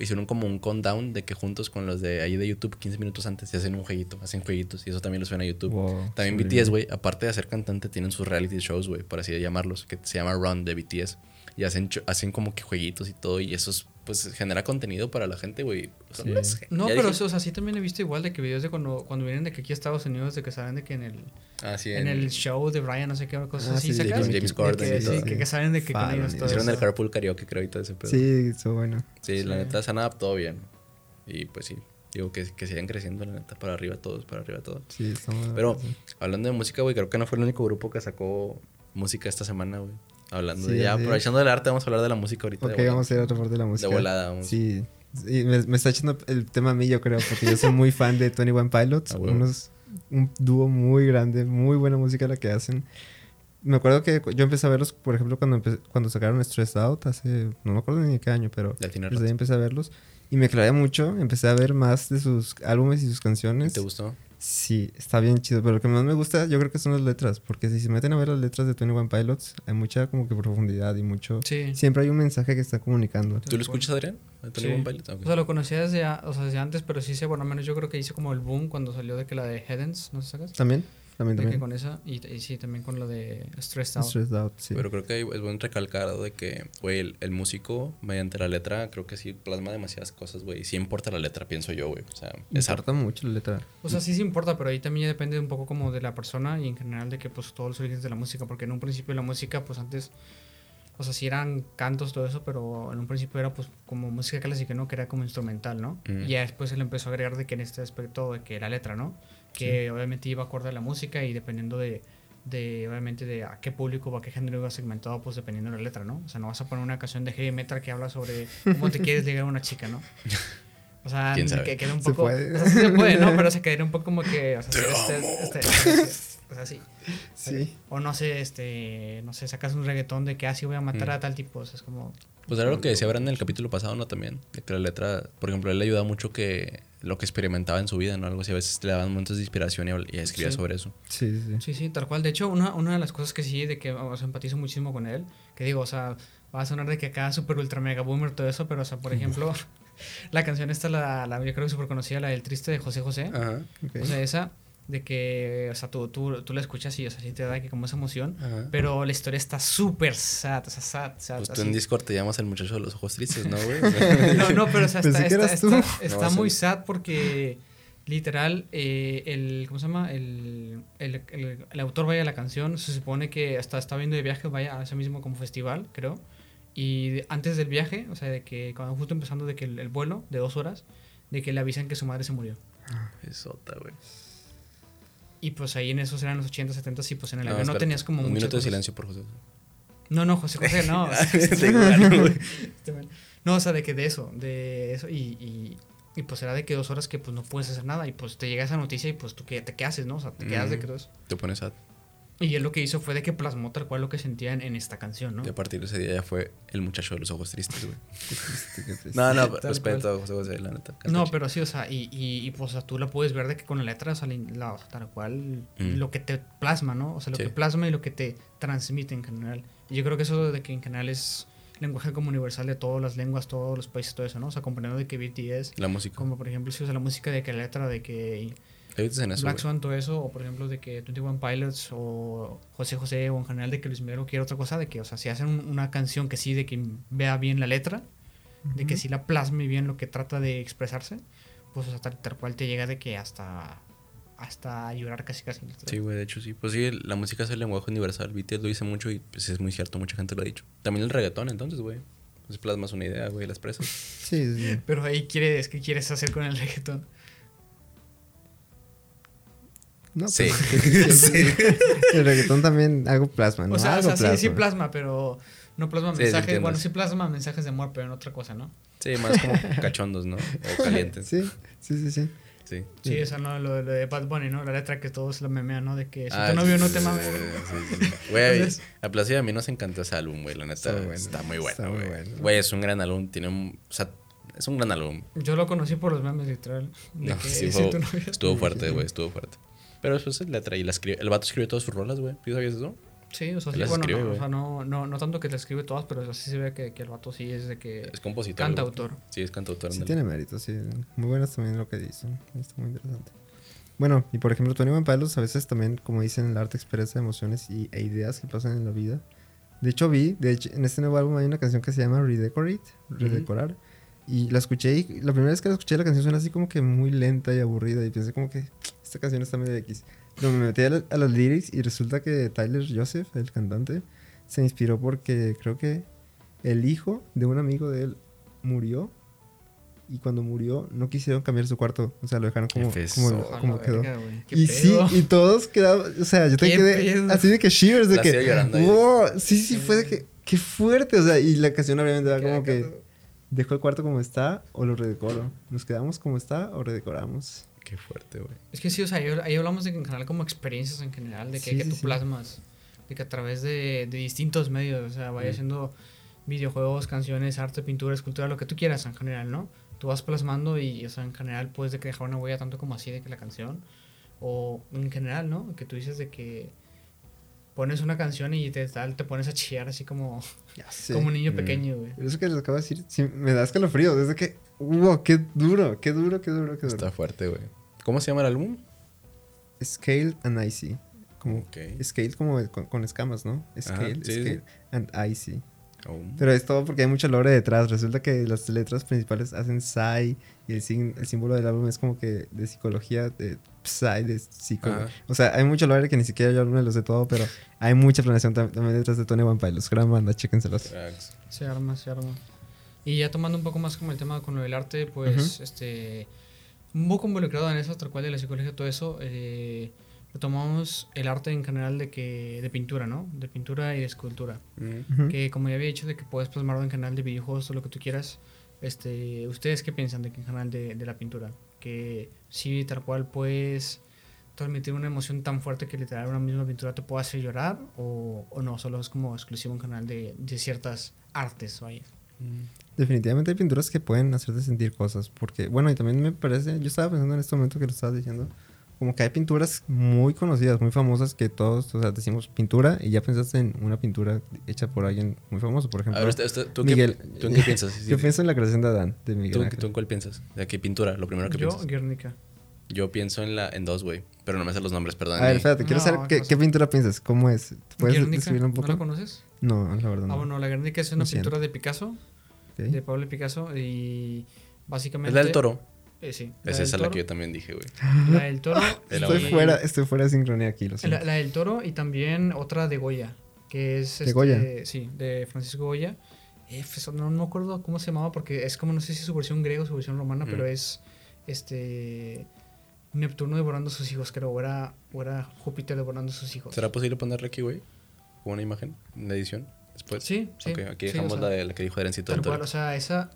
hicieron como un countdown de que juntos con los de ahí de YouTube 15 minutos antes se hacen un jueguito, hacen jueguitos y eso también lo suben a YouTube. Wow, también. BTS, güey, aparte de ser cantante, tienen sus reality shows, güey, por así llamarlos, que se llama Run de BTS. Y hacen, hacen como que jueguitos y todo y eso es, pues genera contenido para la gente, güey. Sí. no pero dije- o sea, sí también he visto igual de que videos de cuando, cuando vienen de que aquí a Estados Unidos, de que saben de que en el, Ah, sí, en el show de Brian, no sé qué cosas Ah, así sí, con James que- Corden de y que, todo. sí, que, que saben de que con Fan, ellos y todo Hicieron el carpool karaoke, creo, y todo ese pedo. Sí, eso bueno. Sí, la neta se han adaptado bien. Y pues sí, digo que, que sigan creciendo, la neta, para arriba todos, para arriba todos. Sí, estamos... Pero hablando de música, güey, creo que no fue el único grupo que sacó música esta semana, güey. Hablando Sí, de ya, es. aprovechando del arte, vamos a hablar de la música ahorita. Ok, vamos a ir a otra parte de la música. De volada, vamos. Sí. Sí, me, me está echando el tema a mí, yo creo, porque yo soy muy fan de 21 Pilots. [LAUGHS] Ah, huevo. unos, un dúo muy grande, muy buena música la que hacen. Me acuerdo que yo empecé a verlos, por ejemplo, cuando, empe- cuando sacaron Stressed Out, hace, no me acuerdo ni qué año, pero Ya tiene desde ahí empecé a verlos. Y me clavé mucho, empecé a ver más de sus álbumes y sus canciones. ¿Te gustó? Sí, está bien chido, pero lo que más me gusta yo creo que son las letras, porque si se meten a ver las letras de 21 Pilots, hay mucha como que profundidad y mucho... Sí. Siempre hay un mensaje que está comunicando. ¿Tú lo escuchas, Adrián? ¿A Tony Sí. One Pilot? Ok. O sea, lo conocía desde, a- o sea, desde antes, pero sí sé, bueno, al menos yo creo que hice como el boom cuando salió de que la de Headens, ¿no sé sacas? ¿También? También, con esa, y, y sí, también con lo de Stressed Out. Stressed Out, sí. Pero creo que es bueno recalcar de que, güey, el, el músico, mediante la letra, creo que sí plasma demasiadas cosas, güey. Sí importa la letra, pienso yo, güey. O sea, es. Importa mucho la letra. O sea, sí se importa, pero ahí también depende un poco como de la persona y en general de que pues todos los orígenes de la música, porque en un principio la música pues antes, o sea, sí eran cantos, todo eso, pero en un principio era pues como música clásica, ¿no? Que era como instrumental, ¿no? Mm. Y ya después se le empezó a agregar de que en este aspecto de que la letra, ¿no? Que obviamente iba acorde a la música y dependiendo de, de obviamente de a qué público o a qué género iba segmentado, pues dependiendo de la letra, ¿no? O sea, no vas a poner una canción de heavy metal que habla sobre cómo te quieres ligar a una chica, ¿no? O sea, que queda un Se poco... puede. o sea, sí se puede, ¿no? Pero se quedaría un poco como que... O sea, este, este- este- o sea, sí. Sí. O no sé, este... No sé, sacas un reggaetón de que así voy a matar Mm. a tal tipo. O sea, es como... Pues era lo que decía Brandon en el capítulo pasado, ¿no? También. De que la letra, por ejemplo, él le ayudaba mucho que lo que experimentaba en su vida, ¿no? Algo así. A veces le daban momentos de inspiración y, escribía Sí. sobre eso. Sí, sí. Sí, sí, tal cual. De hecho, una, una de las cosas que sí, de que o sea, empatizo muchísimo con él, que digo, o sea, va a sonar de que acá super ultra mega boomer todo eso, pero, o sea, por ejemplo, [LAUGHS] la canción esta, la, la yo creo que súper conocida, la del triste de José José. Ajá. Ok. O sea, esa de que, o sea, tú, tú, tú la escuchas y, o sea, sí te da que como esa emoción, Ajá. pero la historia está súper sad, o sea, sad, sad. Pues tú así. en Discord te llamas el muchacho de los ojos tristes, ¿no, güey? [LAUGHS] No, no, pero o sea, está, está, está- está No, muy sí. sad porque literal eh, el ¿cómo se llama? El, el, el- el autor vaya a la canción, se supone que hasta está viendo de viaje, vaya a ese mismo como festival, creo. Y de- antes del viaje, o sea, de que cuando justo empezando de que el, el vuelo de dos horas, de que le avisan que su madre se murió. Esota, güey. Y pues ahí en esos eran los 80, 70 y pues en el No, avión no tenías como Un minuto de silencio por José. No, no, José José, no. No, o sea, de que de eso, de eso, y, y, y, pues era de que dos horas que pues no puedes hacer nada, y pues te llega esa noticia y pues tú qué, te qué haces, ¿no? O sea, te quedas de Mm. que todo eso. Te pones a... Y él lo que hizo fue de que plasmó tal cual lo que sentía en, en esta canción, ¿no? Y a partir de ese día ya fue el muchacho de los ojos tristes, güey. [LAUGHS] No, no, Tal respeto a José José, la neta. No, pero sí, o sea, y, y, y, pues o sea, tú la puedes ver de que con la letra, o sea, la- o sea, tal cual, Mm. lo que te plasma, ¿no? O sea, lo Sí. que plasma y lo que te transmite en general. Y yo creo que eso de que en general es lenguaje como universal de todas las lenguas, todos los países, todo eso, ¿no? O sea, comprendiendo de que BTS, La música. como por ejemplo, si usa la música de que la letra de que en eso, Black. Swan, todo eso, o por ejemplo de que 21 Pilots o José José o en general de que Luis Miguel quiere otra cosa, de que, o sea, si hacen un- una canción que sí, de que vea bien la letra, de que sí la plasme bien lo que trata de expresarse, pues o sea, tal, tal cual te llega de que hasta hasta llorar casi casi. Sí, güey, de hecho sí. Pues sí, la música es el lenguaje universal. BTS lo dice mucho y pues es muy cierto, mucha gente lo ha dicho. También el reggaetón, entonces, güey. Pues plasmas una idea, güey, la expresas. Sí, sí, sí. [LAUGHS] Pero ahí quieres, ¿qué quieres hacer con el reggaetón? No, Sí. [LAUGHS] pues, El reggaetón también hago plasma, ¿no? O sea, o sí, sí plasma. pero no plasma Sí, sí mensajes, bueno, sí plasma mensajes de amor, pero en otra cosa, ¿no? Sí, más como cachondos, ¿no? O [LAUGHS] calientes. Sí, sí, sí, sí. Sí. Sí, esa no, lo, lo de Bad Bunny, ¿no? La letra que todos lo memean, ¿no? De que si Ah, tu novio sí, no sí, te sí, mames. sí, sí, sí. Güey, [LAUGHS] a y a mí nos encantó ese álbum, güey. La neta Está está, bueno, muy bueno, está muy güey. bueno. Güey, es un gran álbum. Tiene un. O sea, es un gran álbum. Yo lo conocí por los memes, literal. De No, que sí, si fue- tu novio- estuvo fuerte, güey. Estuvo fuerte. Pero después es letra y la escribe. El vato escribe todas sus rolas, güey. ¿Sí sabías eso? Sí, o sea, sí, bueno, escribe, no, o sea, no, no, no tanto que te escribe todas, pero así se ve que, que el vato sí es de que Es compositor. canta güey. autor. Sí, es cantautor. Sí tiene mérito, sí. Muy buenas también lo que dice. Está muy interesante. Bueno, y por ejemplo, Tony Van Pilots a veces también, como dicen, el arte expresa emociones y, e ideas que pasan en la vida. De hecho, vi, de hecho, en este nuevo álbum hay una canción que se llama Redecorate, Redecorar. Y la escuché y la primera vez que la escuché la canción suena así como que muy lenta y aburrida. Y pensé como que esta canción está medio X. Pero me metí a, la- a las lyrics y resulta que Tyler Joseph, el cantante, se inspiró porque creo que el hijo de un amigo de él murió. Y cuando murió no quisieron cambiar su cuarto. O sea, lo dejaron como, como, como quedó. verga, Y sí, pedo. y todos quedaban, o sea, yo te ¿Qué quedé pedo? así de que shivers, de La que, wow, sí, sí, fue de que, qué fuerte, o sea, y la canción obviamente Qué como que, dejo el cuarto como está o lo redecoro, nos quedamos como está o redecoramos. Qué fuerte, güey. Es que sí, o sea, ahí, ahí hablamos de que en general como experiencias en general, de que, Sí, que sí, tú sí. plasmas, de que a través de, de distintos medios, o sea, vaya siendo videojuegos, canciones, arte, pintura, escultura, lo que tú quieras en general, ¿no? Tú vas plasmando y, o sea, en general puedes de que dejar una huella tanto como así de que la canción, o en general, ¿no? Que tú dices de que pones una canción y te, tal, te pones a chillar así como, Ya [LAUGHS] sé. como un niño Mm. pequeño, güey. Pero eso que les acabo de decir, sí, me da escalofrío, desde que, wow, qué duro, qué duro, qué duro, qué duro. Está fuerte, güey. ¿Cómo se llama el álbum? Scale and Icy, como, Ok. scale como con, con escamas, ¿no? Scale, sí, sí. scale and Icy. Oh. Pero es todo porque hay mucha lore detrás. Resulta que las letras principales hacen Psy y el, símbolo del álbum es como que de psicología, de Psy, de psico. Ajá. O sea, hay mucho lore que ni siquiera yo me lo sé todo, pero hay mucha planeación tam- también detrás de Tony One Pilots. Gran banda, chéquenselos. Se arma, se arma. Y ya tomando un poco más como el tema con lo del arte, pues, este, un poco involucrado en eso, tal cual de la psicología, todo eso, eh, retomamos el arte en general de que, de pintura, ¿no? De pintura y de escultura. Mm. Que como ya había dicho, de que puedes plasmarlo en canal de videojuegos, todo lo que tú quieras. Este, ¿Ustedes qué piensan de que en canal de, de la pintura? Que sí, tal cual puedes transmitir una emoción tan fuerte que literal una misma pintura te pueda hacer llorar o, o no, solo es como exclusivo un canal de, de ciertas artes, vaya. Definitivamente hay pinturas que pueden hacerte sentir cosas. Porque, bueno, y también me parece, yo estaba pensando en este momento que lo estabas diciendo, como que hay pinturas muy conocidas, muy famosas que todos, o sea, decimos pintura y ya pensaste en una pintura hecha por alguien muy famoso, por ejemplo. A ver, este- este- ¿tú, Miguel. Qué, ¿tú en qué piensas? [LAUGHS] Yo pienso en la creación de Adán, de Miguel ¿Tú, tú en cuál piensas? ¿De qué pintura? Lo primero que Yo, piensas. Guernica. Yo pienso en la en dos, güey. Pero no me sé los nombres, perdón. A ver, espérate, quiero No, saber ¿qué qué, pasa? qué pintura piensas, cómo es. ¿Puedes Guernica, describirla un ¿no la conoces? No, la verdad no. Ah, bueno, la Guernica es una Lo siento. pintura de Picasso, Ok. de Pablo Picasso, y básicamente... Es la del toro. Eh, sí. Es esa la toro. que yo también dije, güey. [GASPS] La del toro. [GASPS] Estoy y- fuera, estoy fuera de sincronía aquí, lo. La, la del toro y también otra de Goya, que es... ¿De este, Goya? Sí, de Francisco Goya. Eh, pues, no, no me acuerdo cómo se llamaba porque es como, no sé si su versión griega o su versión romana, Mm. pero es este... Neptuno devorando a sus hijos, creo, o era, o era Júpiter devorando a sus hijos. ¿Será posible ponerle aquí, güey? Una imagen en la edición. Después. Sí, sí. Ok, aquí sí, dejamos o sea, la, de, la que dijo Arencito Tal cual, o sea, esa...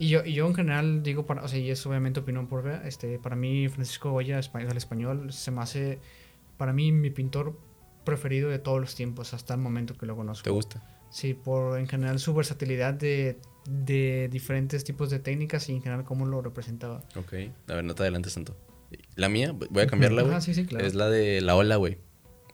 Y yo, y yo en general digo, para, o sea, y es obviamente opinión propia, este, para mí Francisco Goya, español, el español, se me hace, para mí, mi pintor preferido de todos los tiempos, hasta el momento que lo conozco. ¿Te gusta? Sí, por en general su versatilidad de, de diferentes tipos de técnicas y en general cómo lo representaba. Ok. A ver, no te adelantes tanto. La mía, voy a cambiarla, güey. Ajá, sí, sí, claro. Es la de la ola, güey.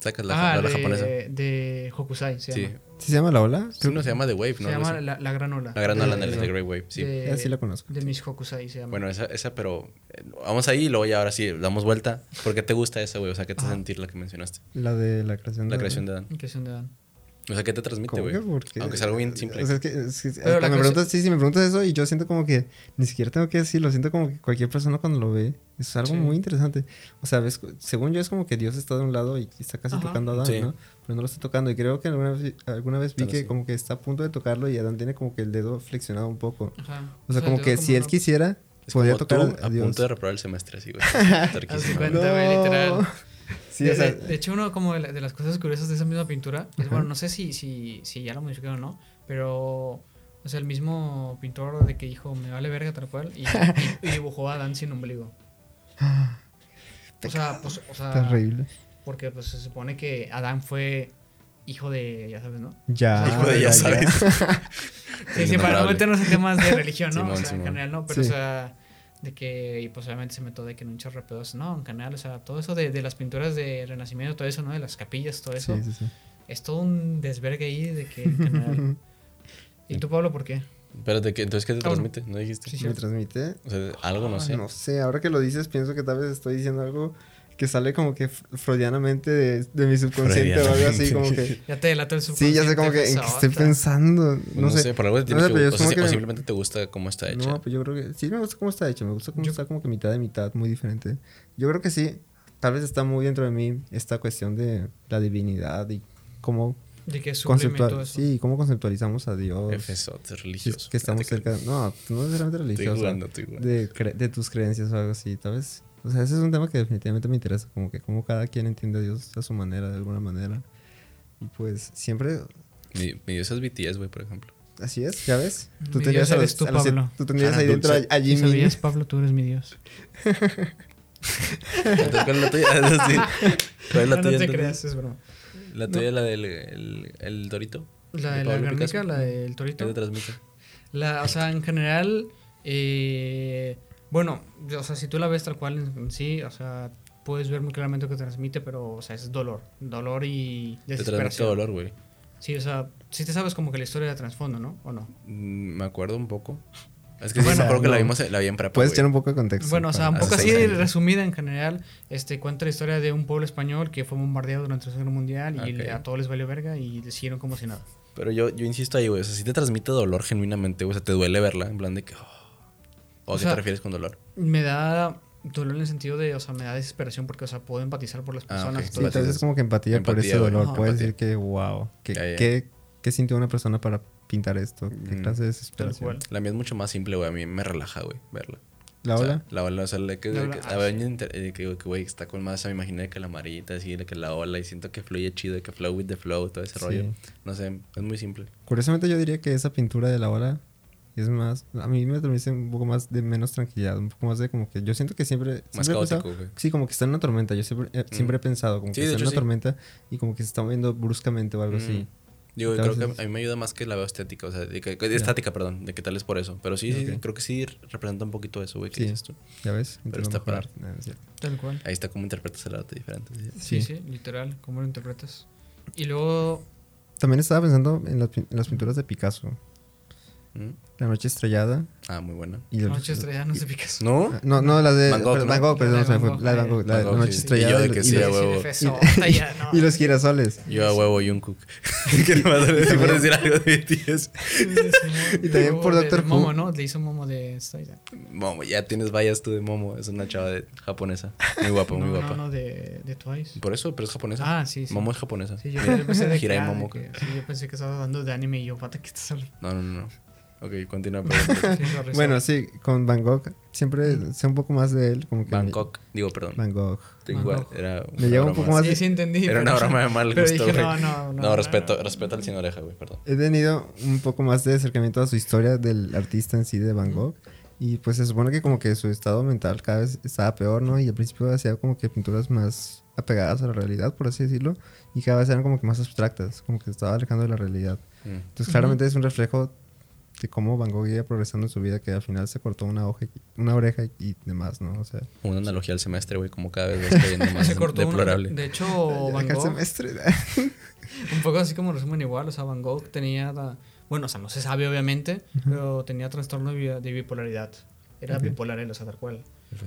Sacas la, ah, la, la de, japonesa. de Hokusai se Sí. llama. ¿Sí se llama La Ola? Sí, no se llama The Wave, Se ¿no? Algo llama la, la Gran Ola. La gran ola, de eh, The Great Wave, sí. De, Ya sí la conozco. de Miss Hokusai se llama. Bueno, esa, esa, pero eh, vamos ahí y luego ya ahora sí damos vuelta. ¿Por qué te gusta esa, güey? O sea, ¿qué te hace sentir la que mencionaste? La de la creación La de creación de Dan. Creación de Dan. O sea, ¿qué te transmite, ¿Cómo güey? Aunque es algo bien simple. O sea, es que, es que- Pero la me preguntas, sí, sí, me preguntas eso y yo siento como que ni siquiera tengo que decirlo, siento como que cualquier persona cuando lo ve es algo Sí. muy interesante. O sea, ves, según yo es como que Dios está de un lado y está casi Ajá. tocando a Adán, Sí. ¿no? Pero no lo está tocando y creo que alguna vez, alguna vez vi Pero que sí. como que está a punto de tocarlo y Adán tiene como que el dedo flexionado un poco. Ajá. O sea, como te que digo si él quisiera, Es podría como tocar tú a, a Dios. punto de reprobar el semestre, así, güey. [LAUGHS] Güey, literal. Sí, de, o sea, de- de hecho, uno como de, la- de las cosas curiosas de esa misma pintura, es, bueno, no sé si, si, si ya lo modificaron o no, pero, o sea, el mismo pintor de que dijo, me vale verga tal cual, y, y- [LAUGHS] y dibujó a Adán sin ombligo. O sea, pues, o sea, terrible. porque pues se supone que Adán fue hijo de, ya sabes, ¿no? Ya. Hijo de ya [LAUGHS] sabes. Sí, sí, para no meternos en temas de religión, ¿no? [LAUGHS] Simón, o sea, en general no, pero Sí. o sea, de que, y pues obviamente se metió de que en un chorro de pedos, no, en general, o sea, todo eso de, de las pinturas de Renacimiento, todo eso, ¿no? De las capillas, todo eso, Sí, sí, sí. es todo un desvergue ahí de que en general. [LAUGHS] ¿Y tú, Pablo, por qué? Espérate, ¿qué- entonces, ¿qué te Ah, transmite? ¿No dijiste? Sí, sí. ¿Me transmite? O sea, algo, no Ah, sé. No sé, ahora que lo dices, pienso que tal vez estoy diciendo algo que sale como que fr- freudianamente de, de mi subconsciente o algo así, como que... [LAUGHS] Ya te delata el Sí, ya sé como que en qué estoy pensando. Pues No, sé. por algo No sé, que o, sea, que o me- simplemente te gusta cómo está hecha. No, pues yo creo que sí me gusta cómo está hecho, me gusta cómo Yo- está como que mitad de mitad, muy diferente. Yo creo que sí, tal vez está muy dentro de mí esta cuestión de la divinidad y cómo De que es eso. sí, cómo conceptualizamos a Dios. Efeso, es si religioso. que estamos cerca, no, no necesariamente Estoy religioso, jugando, estoy jugando. de, cre- de tus creencias o algo así, tal vez. O sea, ese es un tema que definitivamente me interesa, como que cómo cada quien entiende a Dios a su manera, de alguna manera. Y pues siempre, Mi, mi dios es BTS, güey, por ejemplo. así es, ¿ya ves? Mi Dios a eres los- tú, a los siete- Pablo. tú tendrías Ah, ahí dentro a, a Si Jimmy. sabías, Pablo, tú eres mi Dios. Entonces, ¿cuál es la tuya? [LAUGHS] Sí. ¿Cuál es la no, tuya? no te entonces? creas, es broma. La tuya, la del el, el Dorito. La ¿De de la Picasso? la del ¿Qué torito. te transmite? La, o sea, en general, eh, bueno, o sea, si tú la ves tal cual en, sí, o sea, puedes ver muy claramente lo que transmite, pero, o sea, es dolor. Dolor y Te transmite desesperación. dolor, güey. Sí, o sea, sí te sabes como que la historia de trasfondo, ¿no? ¿O no? Mm, Me acuerdo un poco. Es que sí, Bueno, me acuerdo que la no. vimos, la vi en prepa, Puedes echar un poco de contexto. Bueno, o sea, un poco así años. resumida en general, este cuenta la historia de un pueblo español que fue bombardeado durante la Segunda Guerra Mundial y le- a todos les valió verga y decidieron como si nada. Pero yo, yo insisto ahí, güey. O sea, si te transmite dolor genuinamente, güey. O sea, te duele verla. En plan de que... oh. ¿O a O qué sea, te refieres con dolor? Me da dolor en el sentido de, o sea, me da desesperación porque, o sea, puedo empatizar por las Ah, personas. ok. todo Sí, vez es como que empatía, por Empatía, ese güey. dolor. Ajá, Puedes empatía. decir que, wow, ¿qué, Ya, ya. ¿qué, qué sintió una persona para pintar esto? ¿Qué Mm. clase de Tal desesperación? cual. La mía es mucho más simple, güey. A mí me relaja, güey, verla. ¿La O sea, ola? la ola, o sea, la que, La que- ola, la ah, eh, que, que, güey, está con más, me imaginé que la amarillita, así, de que la ola, y siento que fluye chido, que flow with the flow, todo ese Sí. rollo. No sé, es muy simple. Curiosamente yo diría que esa pintura de la ola es más... A mí me transmite un poco más de menos tranquilidad, un poco más de como que... Yo siento que siempre... Más siempre he caótico, pensado- güey. Sí, como que está en una tormenta. Yo siempre, eh, siempre he pensado como Sí, que está en una sí. tormenta y como que se está moviendo bruscamente o algo así. Digo, Tal creo que a mí me ayuda más que la veo estética, o sea, de que, que- estática, perdón, de que tal es por eso. Pero sí, sí, Ok. creo que sí representa un poquito eso, güey, que Sí. dices tú. ¿Ya ves? Pero está mejorar. Ah, es. Tal cual. Ahí está cómo interpretas el arte diferente. sí. Sí, literal, ¿cómo lo interpretas? Y luego, También estaba pensando en las, pin- en las pinturas de Picasso. ¿Mm? La noche estrellada Ah, muy buena. y el- Noche Estrellada no se picas. ¿No? No, no, la de Van Gogh, perdón, ¿no? Van Gogh, perdón, La de se me Van. Gogh, La de Van. Gogh, la de la noche sí. estrellada. Y yo de que los- sí, a huevo. y los girasoles. Yo a huevo Jungkook. [LAUGHS] que no a decir por decir algo de BTS. [LAUGHS] Y también por Doctor Who. Momo, ¿no? Le hizo Momo de. Momo, ya tienes vallas tú de Momo. Es una chava de japonesa. Muy guapa, muy guapa. No, no, de, de Twice. Por eso, pero es japonesa. Ah, sí, sí. Momo es japonesa. Sí, yo, pensé de [LAUGHS] Hirai Momo. que- sí, yo pensé que estaba hablando de anime y yo, pata, ¿qué estás hablando? No, no, no. Ok, continúa. [LAUGHS] Sí, Bueno, sí, con Van Gogh siempre sé un poco más de él. Como que Bangkok. Digo, perdón. Van Gogh. Igual, Era Me llega un poco más- Sí, sí, entendí. Era una broma de mal [LAUGHS] pero gusto, dije, güey. no, no, no. No, respeto, respeto al sin oreja, güey, perdón. He tenido un poco más de acercamiento a su historia del artista en sí de Van Gogh. Y pues se supone que como que su estado mental cada vez estaba peor, ¿no? Y al principio hacía como que pinturas más apegadas a la realidad, por así decirlo. Y cada vez eran como que más abstractas, como que se estaba alejando de la realidad. Mm. Entonces claramente es un reflejo de cómo Van Gogh iba progresando en su vida, que al final se cortó una, hoja, una oreja y, y demás, ¿no? O sea, Una analogía al semestre, güey, como cada vez va cayendo [LAUGHS] más Se cortó deplorable. De hecho, [LAUGHS] Van Gogh, semestre. [LAUGHS] un poco así como resumen igual, o sea, Van Gogh tenía, la- bueno, o sea, no se sabe obviamente, pero tenía trastorno de, bi- de bipolaridad. Era bipolar él, o sea, tal cual.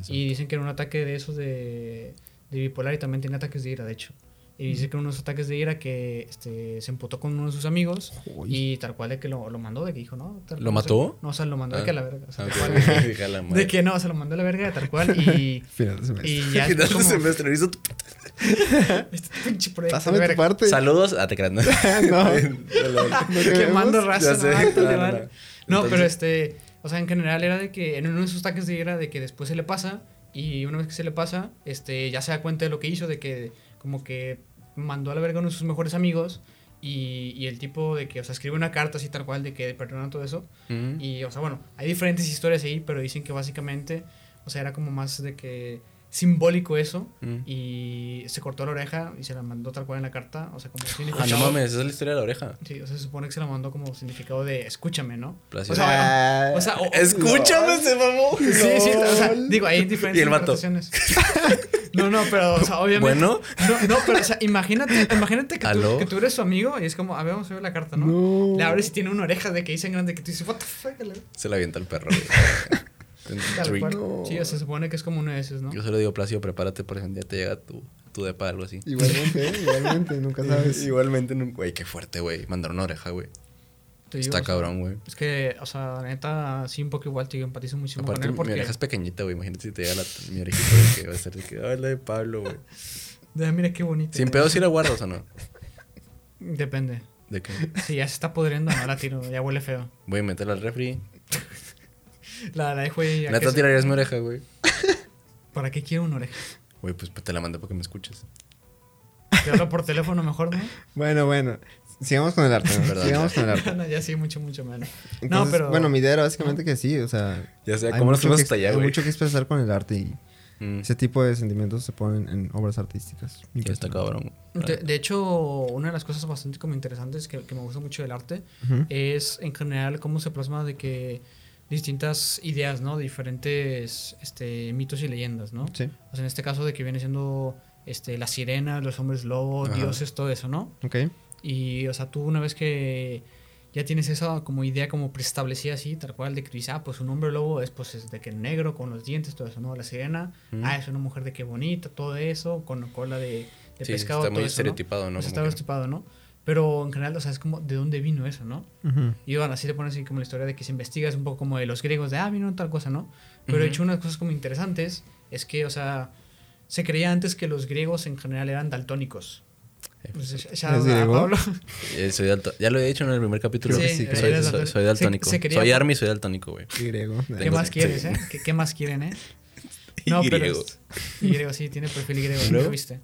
Y dicen que era un ataque de esos de, de bipolar y también tiene ataques de ira, de hecho. Y dice que unos ataques de ira que este, se emputó con uno de sus amigos Uy. y tal cual de que lo, lo mandó, de que dijo, no. tal ¿Lo mató? o sea, no, o sea, lo mandó de Ah. que a la verga. O sea, Ah, cual, [LAUGHS] de- de que no, se lo mandó a la verga, tal cual. Y, [LAUGHS] Final de semestre. y ya Final de semestre, hizo tu- [LAUGHS] este pinche proyecto Pásame de tu parte. Saludos. Ah, te creas, ¿no? no. Quemando vemos? raza, no, actos de No, pero este, o sea, en general era de que en uno de sus ataques de ira, de que después se le pasa, y una vez que se le pasa, este, ya se da cuenta de lo que hizo, de que como que mandó a la verga a uno de sus mejores amigos, y, y el tipo de que, o sea, escribe una carta así tal cual, de que perdona todo eso, y, o sea, bueno, hay diferentes historias ahí, pero dicen que básicamente, o sea, era como más de que simbólico eso. Mm. Y se cortó la oreja y se la mandó tal cual en la carta. O sea, como Ah, no mames, esa es la historia de la oreja. Sí, o sea, se supone que se la mandó como significado de escúchame, ¿no? Placer. O sea, o sea, o- Escúchame, se mamó. Sí, sí, o sea, digo, hay diferentes interpretaciones. No, no, pero, o sea, obviamente. Bueno. No, no, pero, o sea, imagínate, imagínate que tú, que tú eres su amigo y es como, a ver, vamos a ver la carta, ¿no? No. Le abres y tiene una oreja de que dicen grande que tú dices, what the fuck, Se la avienta el perro, güey. [LAUGHS] Sí, o sea, se supone que es como uno de esos, ¿no? Yo solo digo, Placio, prepárate por si un día te llega tu, tu depa algo así. Igualmente, igualmente, nunca [LAUGHS] sabes. Igualmente, no- güey, qué fuerte, güey. Mandar una oreja, güey. Digo, Está cabrón, güey. Es que, o sea, la neta, sí, un poco igual, te empatizo muchísimo Aparte, con él mi oreja es pequeñita, güey. Imagínate si te llega la, mi orejita, güey, que va a ser de que, ay, la de Pablo, güey. [LAUGHS] Mira qué bonito. Sin pedo, si la guardas o no. Depende. De que, Si ya se está pudriendo, no la tiro, ya huele feo. voy a meterla al refri. [LAUGHS] La, la dejo ahí. Neta, tirarías mi oreja, güey. ¿Para qué quiero una oreja? Güey, pues te la mandé para que me escuches. Te hablo por teléfono mejor, ¿no? Bueno, bueno. Sigamos con el arte. ¿no? Perdón, Sigamos con el arte. [LAUGHS] No, ya sí, mucho, mucho menos. Entonces, pero- Bueno, mi idea era básicamente que sí, o sea. Ya hay ¿cómo nos fuimos hasta allá, Hay güey? mucho que expresar con el arte y Mm, ese tipo de sentimientos se ponen en obras artísticas. está cabrón. De, de hecho, una de las cosas bastante como interesantes que, que me gusta mucho del arte es en general cómo se plasma de que distintas ideas, ¿no? Diferentes este, mitos y leyendas, ¿no? Sí, O sea, en este caso de que viene siendo este, las sirenas, los hombres lobo, Ajá. dioses, todo eso, ¿no? ok. Y, o sea, tú una vez que ya tienes esa como idea como preestablecida así, tal cual, de que dices, ah, pues un hombre lobo es pues es de que negro, con los dientes, todo eso, ¿no? La sirena, Mm. ah, es una mujer de que bonita, todo eso, con cola de, de Sí, pescado, está todo muy eso, ¿no? estereotipado, ¿no? O sea, Como está que- estereotipado, ¿no? Pero en general, o sea, es como, ¿de dónde vino eso, no? Ujú. Y bueno, así te pones así como la historia de que se investiga, es un poco como de los griegos, de, ah, vino tal cosa, ¿no? Pero de hecho, una de las cosas como interesantes es que, o sea, se creía antes que los griegos en general eran daltónicos. Eh, Pues, shout out ¿Es a griego? Pablo. eh, soy dalto- Ya lo he dicho en el primer capítulo. Que sí, creo soy, soy- daltónico. soy daltónico. Se- se soy Army, soy daltónico, güey. Y griego. ¿Qué Tengo- más quieres, sí. eh? [LAUGHS] ¿Qué, qué más quieren, eh? Y No, pero. griego. es- Y griego, sí, tiene perfil griego, ¿Y lo viste?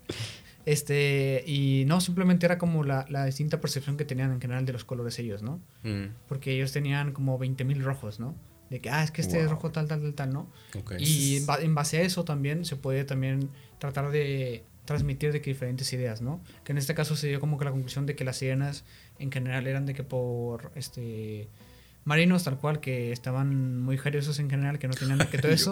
Este, y no, simplemente era como la, la distinta percepción que tenían en general de los colores ellos, ¿no? Mm, Porque ellos tenían como 20.000 rojos, ¿no? De que, ah, es que este es rojo tal, tal, tal, tal, ¿no? ok. Y en base a eso también se puede también tratar de transmitir de que diferentes ideas, ¿no? Que en este caso se dio como que la conclusión de que las sirenas en general eran de que por este marinos tal cual que estaban muy jariosos en general que no tenían nada que todo eso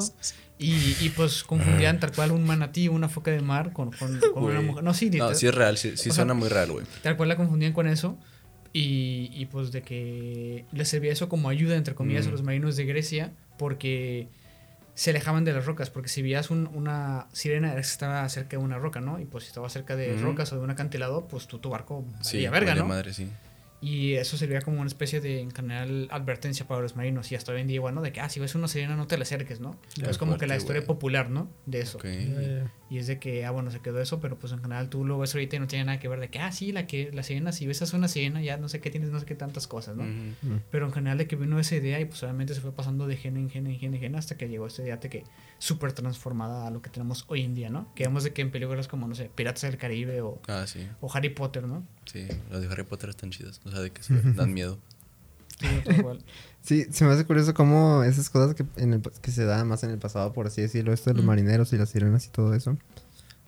y, y pues confundían tal cual un manatí una foca de mar con, con, con una mujer no sí, No, sí es real, sí, sí O sea, suena muy real, güey. tal cual la confundían con eso y, y pues de que les servía eso como ayuda entre comillas a Mm. los marinos de Grecia porque se alejaban de las rocas porque si veías un- una sirena era que estaba cerca de una roca no y pues si estaba cerca de Mm. rocas o de un acantilado pues tu, tu barco Sí, valía verga no madre, sí. Y eso servía como una especie de en general advertencia para los marinos. Y hasta hoy en día igual no de que ah si ves una sirena no te la acerques no es como que la historia popular no de eso. Ok. Y es de que, ah, bueno, se quedó eso, pero pues en general tú lo ves ahorita y no tiene nada que ver de que, ah, sí, la que la sirena, si besas una sirena, ya no sé qué tienes, no sé qué tantas cosas, ¿no? Ujú. Pero en general de que vino esa idea y pues obviamente se fue pasando de gen en gen en gen en gen hasta que llegó esta idea de que súper transformada a lo que tenemos hoy en día, ¿no? Que vemos de que en películas como, no sé, Piratas del Caribe o, Ah, sí. o Harry Potter, ¿no? Sí, los de Harry Potter están chidos. O sea, de que se dan miedo. [LAUGHS] Sí, se me hace curioso cómo esas cosas que, en el, que se daban más en el pasado, por así decirlo, esto de los Mm. marineros y las sirenas y todo eso.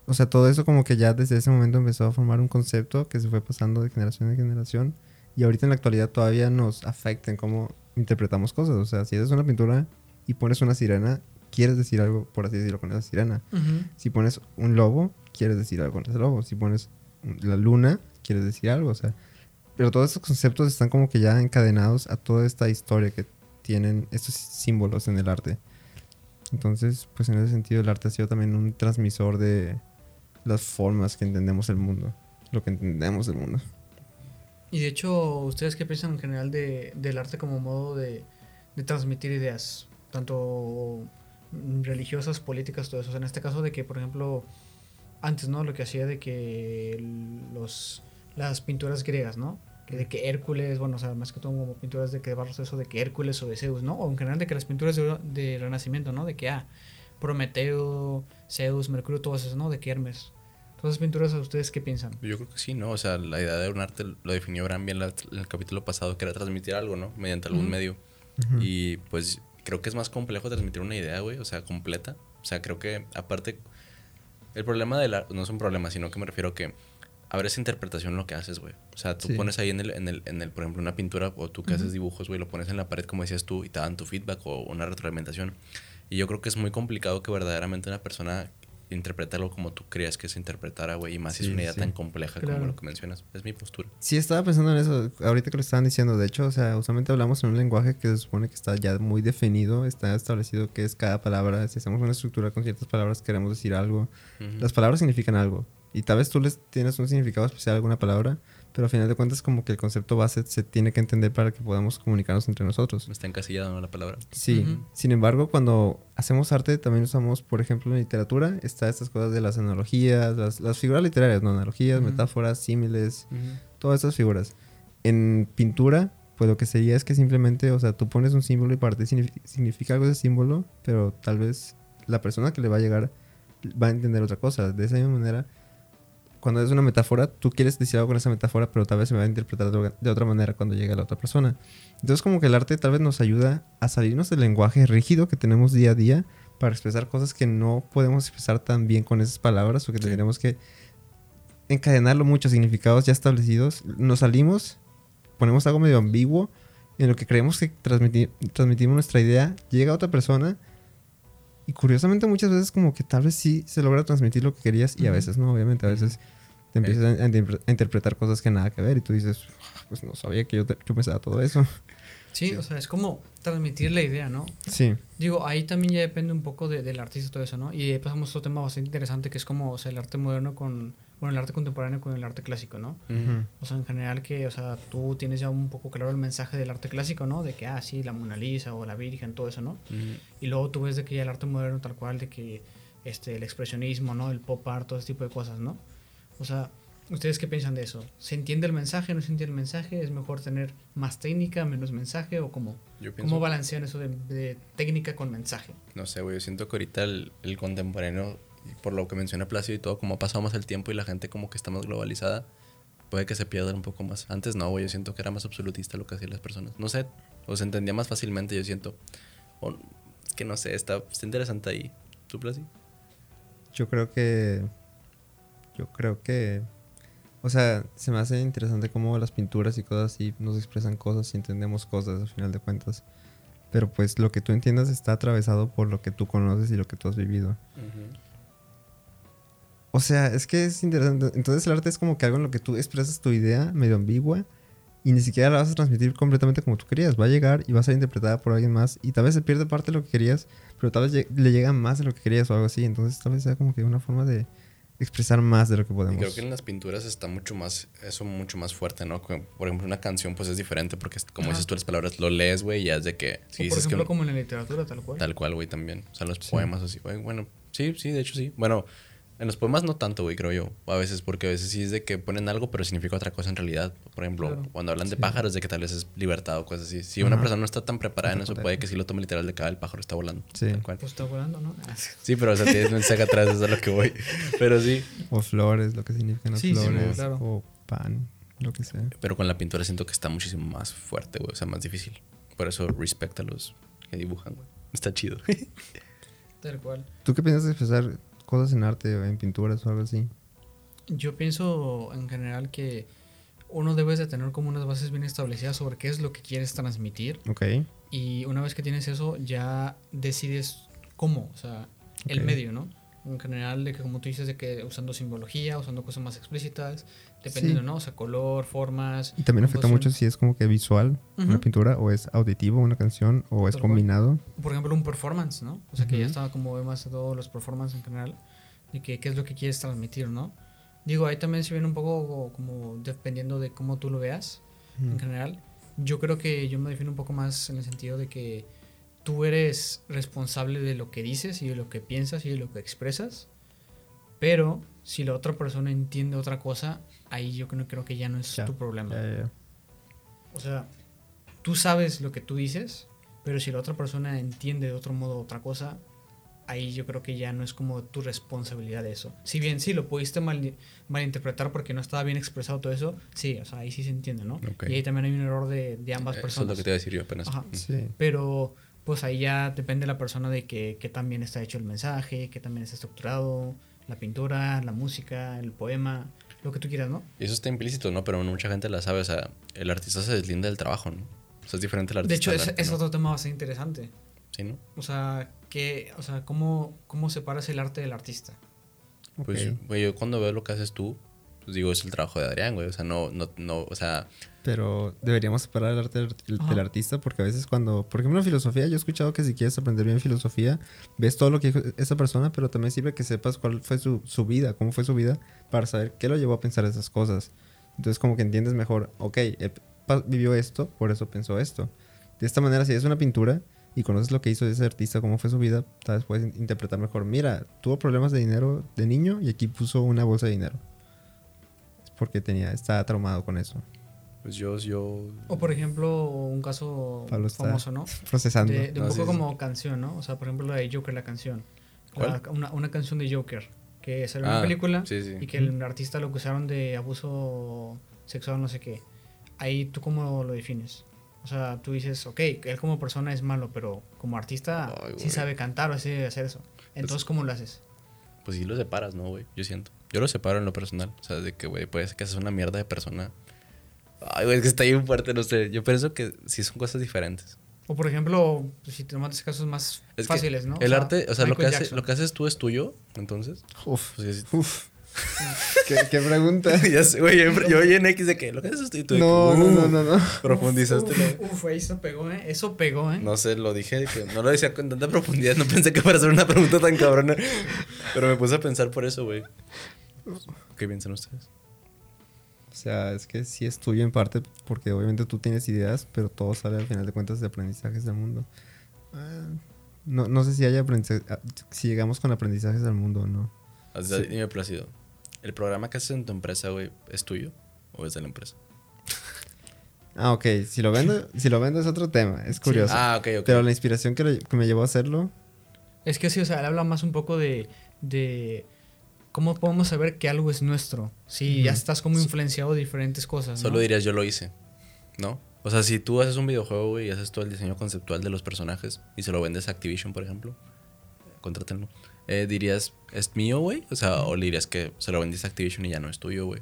O sea, todo eso como que ya desde ese momento empezó a formar un concepto que se fue pasando de generación en generación. Y ahorita en la actualidad todavía nos afecta en cómo interpretamos cosas. O sea, si haces una pintura y pones una sirena, quieres decir algo, por así decirlo, con esa sirena. Si pones un lobo, quieres decir algo con ese lobo. Si pones la luna, quieres decir algo. O sea, pero todos estos conceptos están como que ya encadenados a toda esta historia que tienen estos símbolos en el arte. Entonces, pues en ese sentido el arte ha sido también un transmisor de las formas que entendemos el mundo. Lo que entendemos del mundo. Y de hecho, ¿ustedes qué piensan en general de, del arte como modo de, de transmitir ideas? Tanto religiosas, políticas, todo eso. En este caso de que, por ejemplo, antes, ¿no? Lo que hacía de que los, las pinturas griegas, ¿no? Que de que Hércules, bueno, o sea, más que todo como pinturas de que barros eso, de que Hércules o de Zeus, ¿no? O en general de que las pinturas de, de Renacimiento, ¿no? De que, ah, Prometeo, Zeus, Mercurio, todas esas, ¿no? De que Hermes. Todas esas pinturas, ¿a ustedes qué piensan? Yo creo que sí, ¿no? O sea, la idea de un arte lo definió Bram bien la- en el capítulo pasado, que era transmitir algo, ¿no? Mediante algún medio. Y pues creo que es más complejo transmitir una idea, güey, o sea, completa, O sea, creo que aparte, el problema del arte, no es un problema, sino que me refiero a que abre esa interpretación lo que haces, güey. O sea, tú Sí. pones ahí en el, en, el, en el, por ejemplo, una pintura o tú que haces dibujos, güey, lo pones en la pared como decías tú y te dan tu feedback o una retroalimentación. Y yo creo que es muy complicado que verdaderamente una persona interprete algo como tú creas que se interpretara, güey, y más si es Sí, una idea sí. tan compleja Claro. como lo que mencionas. Es mi postura. Sí, estaba pensando en eso, ahorita que lo estaban diciendo. De hecho, o sea, usualmente hablamos en un lenguaje que se supone que está ya muy definido, está establecido qué es cada palabra. Si hacemos una estructura con ciertas palabras, queremos decir algo. Ujú. Las palabras significan algo. Y tal vez tú les tienes un significado especial a alguna palabra, pero al final de cuentas como que el concepto base se tiene que entender para que podamos comunicarnos entre nosotros. Está encasillada, ¿no? La palabra. Sí, Ujú. sin embargo, cuando hacemos arte también usamos, por ejemplo, en literatura, está estas cosas de las analogías, las, las figuras literarias, ¿no? Analogías, Ujú. metáforas, símiles, todas esas figuras. En pintura, pues lo que sería es que simplemente, o sea, tú pones un símbolo y para ti signifi- significa algo ese símbolo, pero tal vez la persona que le va a llegar va a entender otra cosa. De esa misma manera, cuando es una metáfora, tú quieres decir algo con esa metáfora, pero tal vez se va a interpretar de otra- manera cuando llegue a la otra persona. Entonces como que el arte tal vez nos ayuda a salirnos del lenguaje rígido que tenemos día a día para expresar cosas que no podemos expresar tan bien con esas palabras o que Sí. que encadenarlo muchos significados ya establecidos. Nos salimos, ponemos algo medio ambiguo en lo que creemos que transmitir, transmitimos nuestra idea, llega a otra persona y curiosamente muchas veces como que tal vez sí se logra transmitir lo que querías y a veces no, obviamente a veces te empiezas a, a interpre- a interpretar cosas que nada que ver y tú dices, "Ah, pues no sabía que yo, te- yo pensaba todo eso. Sí, o sea, es como transmitir la idea, ¿no? Sí, Digo, ahí también ya depende un poco de- del artista y todo eso, ¿no? Y ahí pasamos a otro tema bastante interesante que es como, o sea, el arte moderno con, bueno, el arte contemporáneo con el arte clásico, ¿no? O sea, en general que, o sea, tú tienes ya un poco claro el mensaje del arte clásico, ¿no? De que, ah, sí, la Mona Lisa o la Virgen, todo eso, ¿no? Y luego tú ves de que ya el arte moderno tal cual, de que este, el expresionismo, ¿no? El pop art, todo ese tipo de cosas, ¿no? O sea, ¿ustedes qué piensan de eso? ¿Se entiende el mensaje? ¿No se entiende el mensaje? ¿Es mejor tener más técnica, menos mensaje? ¿O cómo? Yo pienso, ¿Cómo balancean eso de, de técnica con mensaje? no sé, güey, yo siento que ahorita el, el contemporáneo, por lo que menciona Plácido y todo, como ha pasado más el tiempo y la gente como que está más globalizada, puede que se pierda un poco más. Antes no, güey, yo siento que era más absolutista lo que hacían las personas. No sé, o se entendía más fácilmente, yo siento. O, es que no sé, está, está interesante ahí. ¿Tú, Plácido? yo creo que... Yo creo que... O sea, se me hace interesante cómo las pinturas y cosas así nos expresan cosas y entendemos cosas al final de cuentas. Pero pues lo que tú entiendas está atravesado por lo que tú conoces y lo que tú has vivido. O sea, es que es interesante. Entonces el arte es como que algo en lo que tú expresas tu idea medio ambigua y ni siquiera la vas a transmitir completamente como tú querías. Va a llegar y va a ser interpretada por alguien más y tal vez se pierde parte de lo que querías, pero tal vez le llega más de lo que querías o algo así. Entonces tal vez sea como que una forma de expresar más de lo que Y podemos. creo que en las pinturas está mucho más, eso mucho más fuerte, ¿no? Por ejemplo, una canción pues es diferente porque, como Ajá. dices tú las palabras, lo lees, güey, y ya es de que... Si o por ejemplo, que... como en la literatura, tal cual. Tal cual, güey, también. O sea, los Sí. poemas así, güey. Bueno, sí, sí, de hecho sí. Bueno, en los poemas no tanto, güey, creo yo. A veces, porque a veces sí es de que ponen algo, pero significa otra cosa en realidad. Por ejemplo, Claro. cuando hablan de Sí. pájaros, de que tal vez es libertad o cosas así. Si una persona no está tan preparada en eso, puede que sí lo tome literal de que ah, el pájaro está volando. Sí. Tal cual. Pues está volando, ¿no? Ah, Sí, pero o sea, tienes un mensaje atrás, eso es a lo que voy. [LAUGHS] Pero sí. O flores, lo que significan las Sí, sí, flores. claro. O pan, lo que sea. Pero con la pintura siento que está muchísimo más fuerte, güey. O sea, más difícil. Por eso respecta a los que dibujan, güey. Está chido. [LAUGHS] Tal cual. ¿Tú qué piensas de expresar cosas en arte en pinturas o algo así? Yo pienso en general que uno debe de tener como unas bases bien establecidas sobre qué es lo que quieres transmitir Ok. y una vez que tienes eso ya decides cómo, o sea, el medio, ¿no? En general, de que como tú dices, de que usando simbología, usando cosas más explícitas, dependiendo, Sí. ¿no? O sea, color, formas. Y también afecta mucho si es como que visual una pintura o es auditivo una canción o es combinado. Por ejemplo, un performance, ¿no? O sea, que ya estaba como más todos los performances en general, de que qué es lo que quieres transmitir, ¿no? Digo, ahí también se viene un poco como dependiendo de cómo tú lo veas. en general. Yo creo que yo me defino un poco más en el sentido de que tú eres responsable de lo que dices y de lo que piensas y de lo que expresas, pero si la otra persona entiende otra cosa, ahí yo creo, creo que ya no es Ya, tu problema. Ya, ya. O sea, tú sabes lo que tú dices, pero si la otra persona entiende de otro modo otra cosa, ahí yo creo que ya no es como tu responsabilidad de eso. Si bien sí lo pudiste mal, malinterpretar porque no estaba bien expresado todo eso, sí, o sea, ahí sí se entiende, ¿no? Ok. Y ahí también hay un error de, de ambas Eso es personas. lo que te iba a decir yo apenas. Ajá. Sí. Pero pues ahí ya depende de la persona de que, que tan bien está hecho el mensaje, que también está estructurado, la pintura, la música, el poema, lo que tú quieras, ¿no? Y eso está implícito, ¿no? Pero mucha gente la sabe. O sea, el artista se deslinda del trabajo, ¿no? O sea, es diferente el artista. De hecho, al es, arte, es ¿no? otro tema bastante interesante. Sí, ¿no? O sea, que, o sea ¿cómo, ¿cómo separas el arte del artista? Pues, güey, yo cuando veo lo que haces tú, pues digo, es el trabajo de Adrián, güey. O sea, no, no, no, o sea, Pero deberíamos separar el arte del, artista porque a veces cuando, por ejemplo, en filosofía, yo he escuchado que si quieres aprender bien filosofía, ves todo lo que dijo esa persona, pero también sirve que sepas cuál fue su, su vida, cómo fue su vida, para saber qué lo llevó a pensar esas cosas. Entonces como que entiendes mejor, ok, él pa- vivió esto, por eso pensó esto. De esta manera, si es una pintura y conoces lo que hizo ese artista, cómo fue su vida, tal vez puedes in- interpretar mejor. Mira, tuvo problemas de dinero de niño y aquí puso una bolsa de dinero. Es porque tenía, estaba traumado con eso. Pues yo, yo... O por ejemplo, un caso Pablo está famoso, ¿no? Procesando. De, de un No, poco sí, sí. como canción, ¿no? O sea, por ejemplo, la de Joker, la canción. ¿Cuál? La- una, una canción de Joker, que salió en Ah, una película sí, sí. y que el artista lo acusaron de abuso sexual, no sé qué. Ahí tú cómo lo defines. O sea, tú dices, ok, él como persona es malo, pero como artista Ay, sí sabe cantar o sabe hacer eso. Entonces, ¿cómo lo haces? Pues sí lo separas, ¿no, güey? Yo siento. Yo lo separo en lo personal. O sea, de que, güey, puede ser que seas una mierda de persona. Ay, güey, es que está bien fuerte, no sé. Yo pienso que sí son cosas diferentes. O por ejemplo, pues, si te tomas casos más Es fáciles, ¿no? El arte, o sea, lo que, hace, lo que haces tú es tuyo, entonces. Uf, Pues, es- uf. ¿Qué, qué pregunta? [LAUGHS] ya sé, güey, yo, yo oí en X de que lo que haces tú y tú No, no, uh, no, no, no. Profundizaste. Uf, uf, ahí eso pegó, ¿eh? Eso pegó, ¿eh? No sé, lo dije, que no lo decía con tanta profundidad, no pensé que fuera a ser una pregunta tan cabrona. Pero me puse a pensar por eso, güey. ¿Qué piensan ustedes? O sea, es que sí es tuyo en parte porque obviamente tú tienes ideas, pero todo sale al final de cuentas de aprendizajes del mundo. Ah, No, no sé si hay aprendizaje, ah, si llegamos con aprendizajes del mundo o no. O sea, Sí. dime, Plácido. ¿El programa que haces en tu empresa, güey, es tuyo o es de la empresa? [LAUGHS] Ah, ok. Si lo vendo, si lo vendo es otro tema. Es curioso. Ah, ok, ok. Pero la inspiración que, lo- que me llevó a hacerlo, Es que sí, o sea, él habla más un poco de, de cómo podemos saber que algo es nuestro. Si ya estás como influenciado de diferentes cosas. ¿no? Solo dirías yo lo hice, ¿no? O sea, si tú haces un videojuego, güey, y haces todo el diseño conceptual de los personajes y se lo vendes a Activision, por ejemplo, contrátenlo. Eh, dirías, ¿es mío, güey? O sea, o le dirías que se lo vendiste a Activision y ya no es tuyo, güey.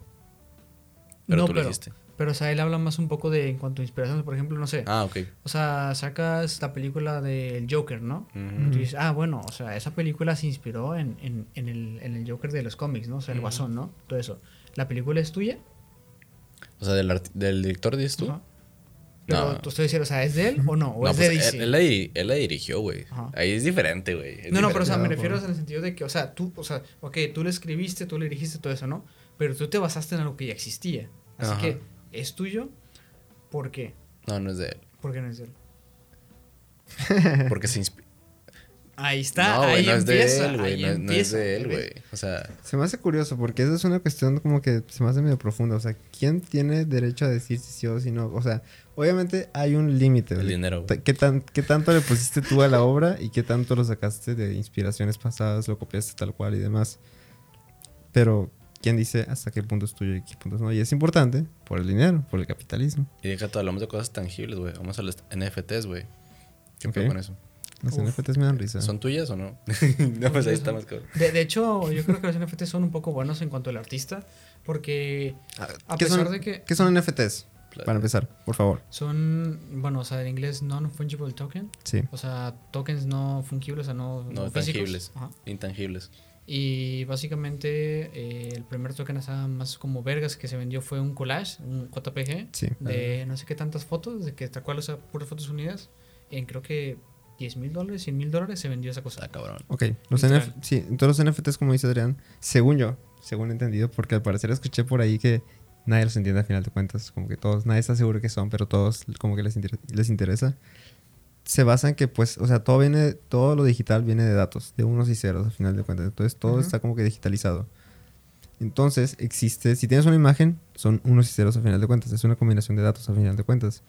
Pero No, tú pero- lo hiciste. Pero, o sea, él habla más un poco de en cuanto a inspiración. Por ejemplo, no sé. Ah, ok. O sea, sacas la película del Joker, ¿no? Y tú dices, ah, bueno, o sea, esa película se inspiró en, en, en el, en el Joker de los cómics, ¿no? O sea, el Ujú. guasón, ¿no? Todo eso. ¿La película es tuya? O sea, del, del director dices tú. Ajá. Pero No. tú estoy diciendo, o sea, ¿es de él o no? ¿O No, es pues de DC? él, él la, di- él la dirigió, güey. Ahí es diferente, güey. No, no, pero o sea, me refiero en el sentido de que, o sea, tú, o sea, ok, tú le escribiste, tú le dirigiste todo eso, ¿no? Pero tú te basaste en algo que ya existía. Así Ajá. que, ¿es tuyo? ¿Por qué? No, no es de él. ¿Por qué no es de él? [LAUGHS] Porque se inspira. Ahí está, no, ahí no es de empieza, él, güey. ahí No, no es empieza, de él, güey. O sea, se me hace curioso porque esa es una cuestión como que se me hace medio profunda. O sea, ¿quién tiene derecho a decir si sí o si no? O sea, obviamente hay un límite. el dinero, güey. ¿Qué, tan, ¿Qué tanto le pusiste tú a la obra y qué tanto lo sacaste de inspiraciones pasadas, lo copiaste tal cual y demás? Pero, ¿quién dice hasta qué punto es tuyo y qué punto no? Y es importante por el dinero, por el capitalismo. Y deja todo, hablamos de cosas tangibles, güey. Vamos a los NFTs, güey. ¿Qué Ok. pedo con eso? Los Uf. NFTs me dan risa. ¿Son tuyas o no? [LAUGHS] no, pues ahí está más cabrón. De, de hecho, yo creo que los NFT son un poco buenos en cuanto al artista, porque a ¿Qué, pesar son, de que ¿Qué son NFTs? Para empezar, por favor. son, bueno, o sea, en inglés non-fungible token, Sí. o sea, tokens no fungibles, o sea, no, No físicos. tangibles. Ajá. Intangibles. Y básicamente eh, el primer token así más como vergas que se vendió fue un collage, un JPG, Sí. de no sé qué tantas fotos, de que tal cual, o sea, puras fotos unidas, en creo que 10 mil dólares, 100 mil dólares se vendió esa cosa. Está cabrón. Ok, los. NF sí, entonces los NFTs, como dice Adrián, según yo, según he entendido, porque al parecer escuché por ahí que nadie los entiende a final de cuentas, como que todos, nadie está seguro que son, pero todos como que les, inter- les interesa. Se basan que, pues, o sea, todo viene, todo lo digital viene de datos, de unos y ceros a final de cuentas. Entonces todo está como que digitalizado. Entonces existe, si tienes una imagen, son unos y ceros a final de cuentas, es una combinación de datos a final de cuentas.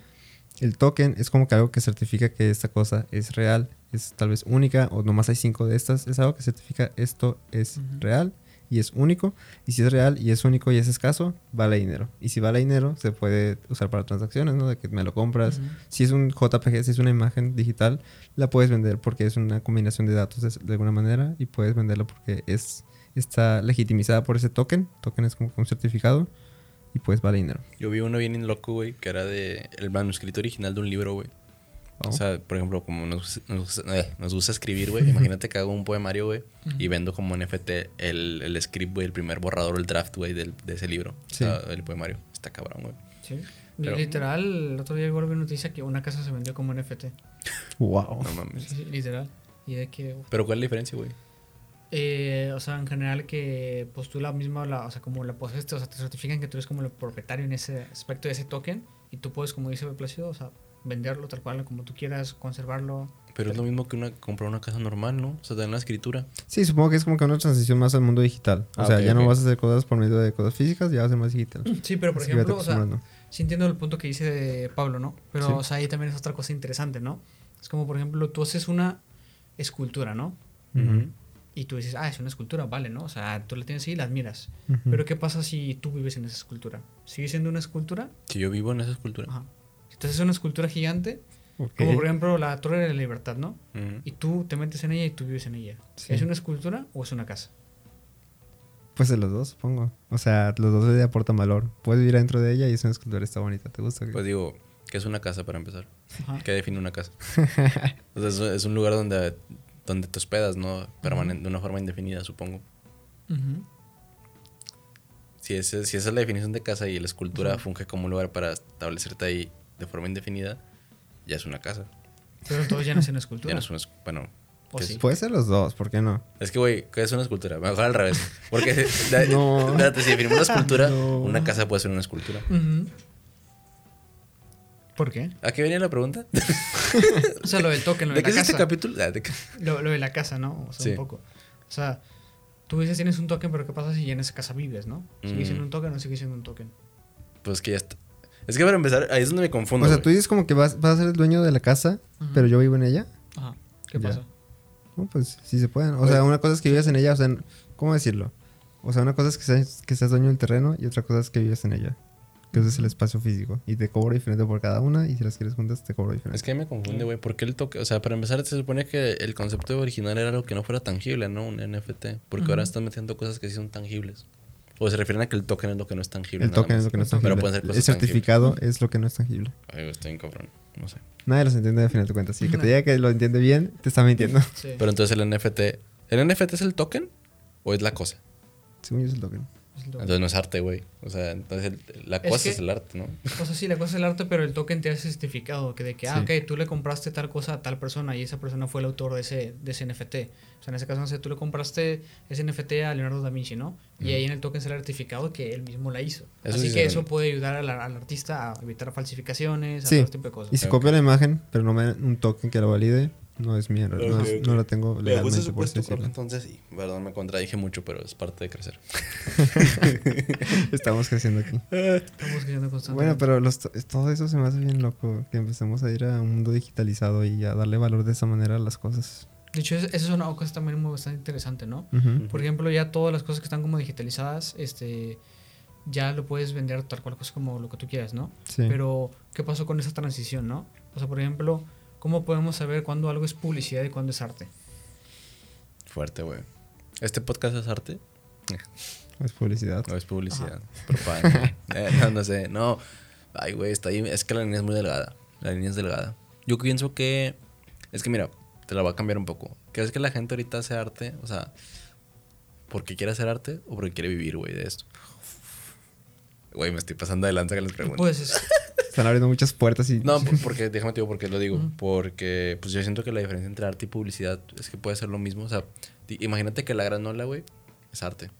El token es como que algo que certifica que esta cosa es real, es tal vez única o nomás hay cinco de estas. Es algo que certifica esto es real y es único. Y si es real y es único y es escaso, vale dinero. Y si vale dinero, se puede usar para transacciones, ¿no? De que me lo compras. Si es un JPG, si es una imagen digital, la puedes vender porque es una combinación de datos de, de alguna manera y puedes venderlo porque es está legitimizada por ese token. Token es como un certificado y pues vale dinero. Yo vi uno bien loco, güey, que era de el manuscrito original de un libro, güey. O sea, por ejemplo, como nos, nos, eh, nos gusta escribir, güey. Imagínate que hago un poemario, güey, y vendo como NFT el, el script, güey, el primer borrador, el draft, güey, del- de ese libro. Sí. O sea, el poemario. Está cabrón, güey. Sí. Pero- literal, el otro día igual vi noticia que una casa se vendió como NFT. wow. No mames. Sí, sí, literal. Y de que, Pero ¿cuál es la diferencia, güey? eh, o sea, en general que pues tú la misma, la, o sea, como la posees, o sea, te certifican que tú eres como el propietario en ese aspecto de ese token y tú puedes, como dice Plácido, o sea, venderlo tal cual, como tú quieras, conservarlo. Pero es lo mismo que una comprar una casa normal, ¿no? O sea, te dan la escritura. Sí, supongo que es como que una transición más al mundo digital. O Ah, sea, ok, ya no ok. vas a hacer cosas por medio de cosas físicas, ya va a ser más digital. Sí, pero por Así ejemplo, o sea, sí entiendo el punto que dice Pablo, ¿no? Pero, Sí. o sea, ahí también es otra cosa interesante, ¿no? Es como, por ejemplo, tú haces una escultura, ¿no? Ujú. Y tú dices, ah, es una escultura, vale, ¿no? O sea, tú la tienes ahí y la admiras. Ujú. Pero ¿qué pasa si tú vives en esa escultura? ¿Sigue siendo una escultura? Si yo vivo en esa escultura. Ajá. Tú haces una escultura gigante, como por ejemplo la Torre de la Libertad, ¿no? Y tú te metes en ella y tú vives en ella. Sí. ¿Es una escultura o es una casa? Pues de los dos, supongo. O sea, los dos le aportan valor. Puedes vivir dentro de ella y es una escultura, está bonita. ¿Te gusta? Pues digo, ¿qué es una casa para empezar? Ajá. ¿Qué define una casa? [LAUGHS] o sea, es, es un lugar donde, donde te hospedas, ¿no? Permanen- de una forma indefinida, supongo. Si, ese- si esa es la definición de casa y la escultura funge como un lugar para establecerte ahí de forma indefinida, ya es una casa. Pero entonces ya no es una Ya escultura. no es una... Bueno, ¿O que sí? Puede ser los dos, ¿por qué no? es que, güey, ¿qué es una escultura? Mejor al revés. Porque, [LAUGHS] No. espérate, si definimos una escultura, [LAUGHS] No. una casa puede ser una escultura. ¿Por qué? ¿A qué venía la pregunta? [LAUGHS] O sea, lo del token, lo de, ¿De qué la es este capítulo? Ah, ¿de qué? Lo, lo de la casa, ¿no? O sea, Sí. un poco. O sea, tú dices tienes un token, pero ¿qué pasa si en esa casa vives, no? ¿Sigue Mm. siendo un token o sigue siendo un token? Pues que ya está. Es que para empezar, ahí es donde me confundo. o sea, güey. tú dices como que vas, vas a ser el dueño de la casa, pero yo vivo en ella. Ajá. ¿Qué Ya. pasa? No, pues sí se pueden. O sea, una cosa es que vives en ella, o sea, ¿cómo decirlo? O sea, una cosa es que seas, que seas dueño del terreno y otra cosa es que vives en ella. Que uses el espacio físico. Y te cobro diferente por cada una y si las quieres juntas te cobro diferente. Es que me confunde, güey. ¿Por qué el toque? O sea, para empezar, se supone que el concepto original era algo que no fuera tangible, ¿no? Un NFT. Porque ahora están metiendo cosas que sí son tangibles. O se refieren a que el token es lo que no es tangible. el nada token más. es lo que no es Pero tangible. pueden ser cosas el certificado es lo que no es tangible. Ay, estoy en cabrón. No sé. Nadie los entiende de final de cuentas. Si el que te diga que lo entiende bien, te está mintiendo. Sí. [LAUGHS] Pero entonces el NFT. ¿El NFT es el token o es la cosa? Según yo es el token. Entonces no es arte, güey. O sea, entonces el- la Es cosa que- es el arte, ¿no? O sea, sí, la cosa es el arte, pero el token te hace certificado que de que, ah, Sí. ok, tú le compraste tal cosa a tal persona y esa persona fue el autor de ese, de ese NFT. O sea, en ese caso, no sé, tú le compraste ese NFT a Leonardo da Vinci, ¿no? Y ahí en el token sale certificado que él mismo la hizo. Eso Así sí que eso puede ayudar al, al artista a evitar falsificaciones, a Sí. todo este tipo de cosas. Y si Ok. copio la imagen, pero no me un token que lo valide, no es mía. No, la tengo legalmente, por supuesto, entonces sí. Perdón, me contradije mucho, pero es parte de crecer. [LAUGHS] Estamos creciendo aquí. Estamos creciendo constantemente. Bueno, pero los to- todo eso se me hace bien loco. Que empecemos a ir a un mundo digitalizado y a darle valor de esa manera a las cosas. De hecho, es- eso es una cosa también muy bastante interesante, ¿no? Por ejemplo, ya todas las cosas que están como digitalizadas, este, ya lo puedes vender tal cual cosa como lo que tú quieras, ¿no? Sí. Pero, ¿qué pasó con esa transición, no? O sea, por ejemplo, ¿cómo podemos saber cuándo algo es publicidad y cuándo es arte? Fuerte, güey. ¿Este podcast es arte? [LAUGHS] Es publicidad. ¿O es publicidad? Propaganda. [LAUGHS] Eh, no, no sé. No. Ay, güey, está ahí. Es que la línea es muy delgada. La línea es delgada. Yo pienso que. Es que mira, te la voy a cambiar un poco. ¿Crees que la gente ahorita hace arte? O sea, ¿porque quiere hacer arte o porque quiere vivir, güey, de esto? Güey, me estoy pasando de lanza que les pregunto. Pues es- [LAUGHS] Están abriendo muchas puertas y... No, [LAUGHS] por- porque, déjame te digo por qué lo digo. Porque, pues yo siento que la diferencia entre arte y publicidad es que puede ser lo mismo. O sea, imagínate que la granola, güey, es arte.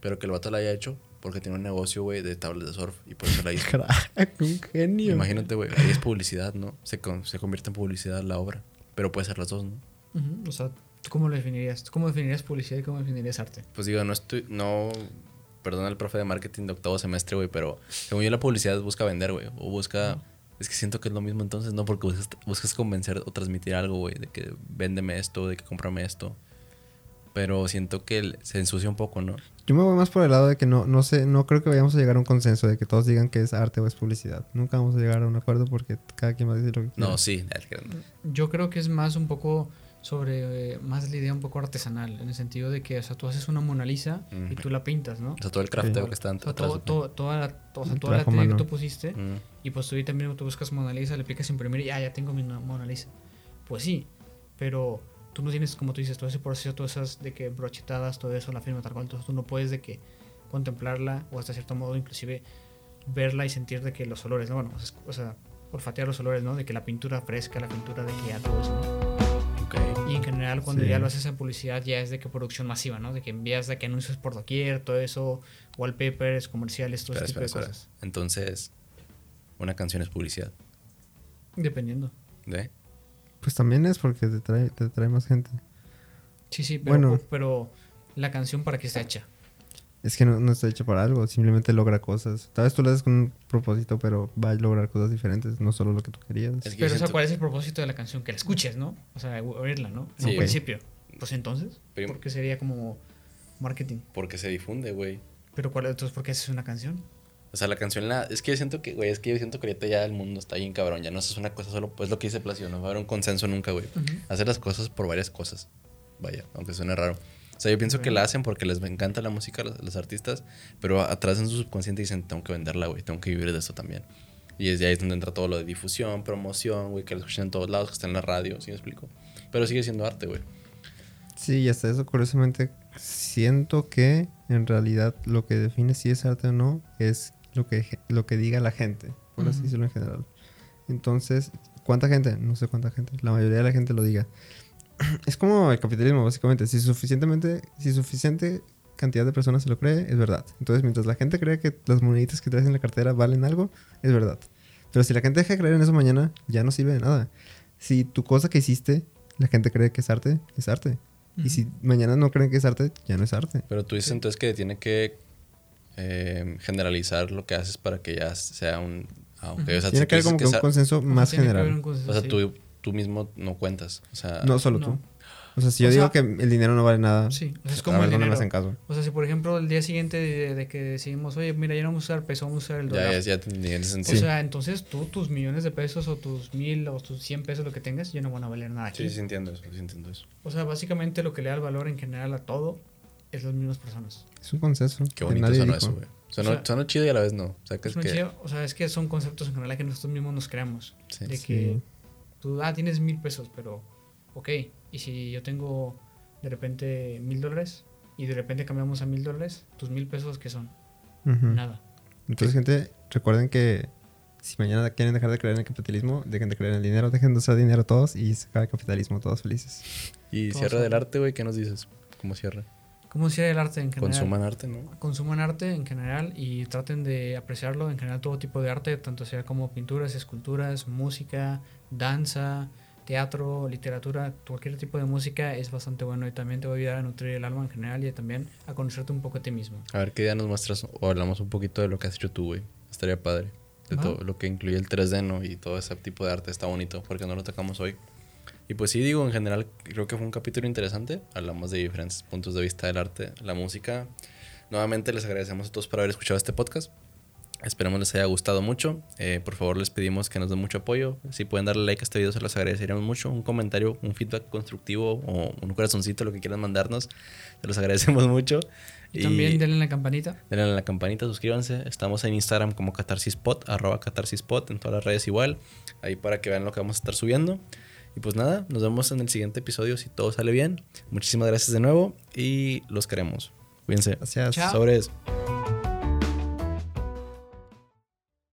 Pero que el vato la haya hecho porque tiene un negocio, güey, de tablas de surf y por eso la hizo. [LAUGHS] Crack, un genio. Imagínate, güey, ahí es publicidad, ¿no? Se, con- se convierte en publicidad la obra. Pero puede ser las dos, ¿no? O sea, ¿tú cómo lo definirías? ¿Tú cómo definirías publicidad y cómo definirías arte? Pues digo, no estoy, no, perdona el profe de marketing de octavo semestre, güey, pero según yo la publicidad busca vender, güey, o busca, es que siento que es lo mismo entonces, ¿no? Porque buscas, buscas convencer o transmitir algo, güey, de que véndeme esto, de que cómprame esto. Pero siento que se ensucia un poco, ¿no? Yo me voy más por el lado de que no, no sé, no creo que vayamos a llegar a un consenso de que todos digan que es arte o es publicidad. Nunca vamos a llegar a un acuerdo porque cada quien va a decir lo que quiera. No, sí. Yo creo que es más un poco sobre, eh, más la idea un poco artesanal, en el sentido de que, o sea, tú haces una Mona Lisa y Ujú. tú la pintas, ¿no? O sea, todo el crafteo Sí. que está O sea, atrás. todo, todo- toda la, o sea, toda la técnica que tú pusiste Mm. y pues tú ahí también tú buscas Mona Lisa, le picas imprimir y ya, ya tengo mi Mona Lisa. Pues sí, pero tú no tienes, como tú dices, todo ese proceso, todas esas de que brochetadas, todo eso, la firma tal cual, entonces tú no puedes de que contemplarla o hasta cierto modo inclusive verla y sentir de que los olores, ¿no? Bueno, o sea, o sea, olfatear los olores, ¿no? De que la pintura fresca, la pintura de que ya todo eso, ¿no? Ok. Y en general cuando Sí. ya lo haces en publicidad ya es de que producción masiva, ¿no? De que envías de que anuncios por doquier, todo eso, wallpapers, comerciales, todo Espera, ese tipo espera, de espera. cosas. Entonces, una canción es publicidad. Dependiendo. ¿De? Pues también es porque te trae, te trae más gente. Sí, sí, pero, Bueno. pero la canción para qué está hecha. Es que no, no está hecho para algo, simplemente logra cosas. Tal vez tú lo haces con un propósito, pero va a lograr cosas diferentes, no solo lo que tú querías. Es que Pero o sea, ¿cuál es el propósito de la canción? Que la escuches, ¿no? O sea, oírla, ¿no? En Sí. un principio. Pues entonces, Prim- porque sería como marketing. Porque se difunde, güey. Pero ¿cuál entonces por qué haces una canción? O sea, la canción la... Es que yo siento que, güey, es que yo siento que ahorita ya el mundo está bien cabrón. Ya no es una cosa solo... Pues lo que dice Placio, no va a haber un consenso nunca, güey. Hacer las cosas por varias cosas. Vaya, aunque suene raro. O sea, yo pienso que la hacen porque les encanta la música a los, artistas, pero atrás en su subconsciente dicen, tengo que venderla, güey, tengo que vivir de eso también. Y desde ahí es donde entra todo lo de difusión, promoción, güey, que lo escuchen en todos lados, que está en la radio, ¿sí me explico? Pero sigue siendo arte, güey. Sí, y hasta eso, curiosamente, siento que en realidad lo que define si es arte o no es lo que, lo que diga la gente, por así decirlo en general. Entonces, ¿cuánta gente? No sé cuánta gente. La mayoría de la gente lo diga. [CLEARS THROAT] Es como el capitalismo, básicamente. Si suficientemente, si suficiente cantidad de personas se lo cree, es verdad. Entonces, mientras la gente cree que las moneditas que traes en la cartera valen algo, es verdad. Pero si la gente deja de creer en eso mañana, ya no sirve de nada. Si tu cosa que hiciste, la gente cree que es arte, es arte. Y si mañana no creen que es arte, ya no es arte. Pero tú dices Sí. entonces que tiene que eh, generalizar lo que haces para que ya sea un... Ah, o sea, Tiene si que haber como que es un consenso más Tiene general. consenso, O sea, sí. tú, tú mismo no cuentas. O sea, No solo No. tú. O sea, si yo O digo sea- que el dinero no vale nada, Sí, o sea, es a como ver el dinero. hacen caso. O sea, si por ejemplo el día siguiente de, de que decidimos, oye, mira, ya no vamos a usar peso, vamos a usar el dólar. ya, ya, ya en ese O sentido. sea, entonces tú, tus millones de pesos o tus mil o tus cien pesos, lo que tengas, ya no van a valer nada aquí. Sí, sí entiendo eso, sí entiendo eso. O sea, básicamente lo que le da el valor en general a todo es las mismas personas. Es un consenso. Qué que bonito nadie sonó dijo. eso, güey. Sonó, O sea- sonó chido y a la vez no. O sea, que es que... chido. O sea, es que son conceptos en general que nosotros mismos nos creamos. Sí. de Sí. que tú, ah, tienes mil pesos, pero, ok, y si yo tengo de repente mil dólares y de repente cambiamos a mil dólares, tus mil pesos, ¿qué son? Ujú. Nada. Entonces, gente, recuerden que si mañana quieren dejar de creer en el capitalismo, dejen de creer en el dinero, dejen de usar dinero todos y se acaba el capitalismo, todos felices. Y cierre del arte, güey, ¿qué nos dices? ¿Cómo cierra? ¿Cómo sería el arte en general? Consuman arte, ¿no? consuman arte en general y traten de apreciarlo en general todo tipo de arte, tanto sea como pinturas, esculturas, música, danza, teatro, literatura, cualquier tipo de música es bastante bueno y también te va a ayudar a nutrir el alma en general y también a conocerte un poco a ti mismo. A ver qué día nos muestras o hablamos un poquito de lo que has hecho tú, güey. Estaría padre. De Va. todo lo que incluye el 3D, ¿no? Y todo ese tipo de arte está bonito porque no lo tocamos hoy. Y pues sí, digo, en general creo que fue un capítulo interesante. Hablamos de diferentes puntos de vista del arte, la música. Nuevamente les agradecemos a todos por haber escuchado este podcast. Esperemos les haya gustado mucho. Eh, por favor, les pedimos que nos den mucho apoyo. Si pueden darle like a este video, se los agradeceríamos mucho. Un comentario, un feedback constructivo o un corazoncito, lo que quieran mandarnos. Se los agradecemos mucho. Y, también denle la campanita. Denle a la campanita, suscríbanse. Estamos en Instagram como catarsispot, arroba catarsispot, en todas las redes igual. Ahí para que vean lo que vamos a estar subiendo. Y pues nada, nos vemos en el siguiente episodio si todo sale bien. Muchísimas gracias de nuevo y los queremos. Cuídense. Gracias. Chao. Sobres.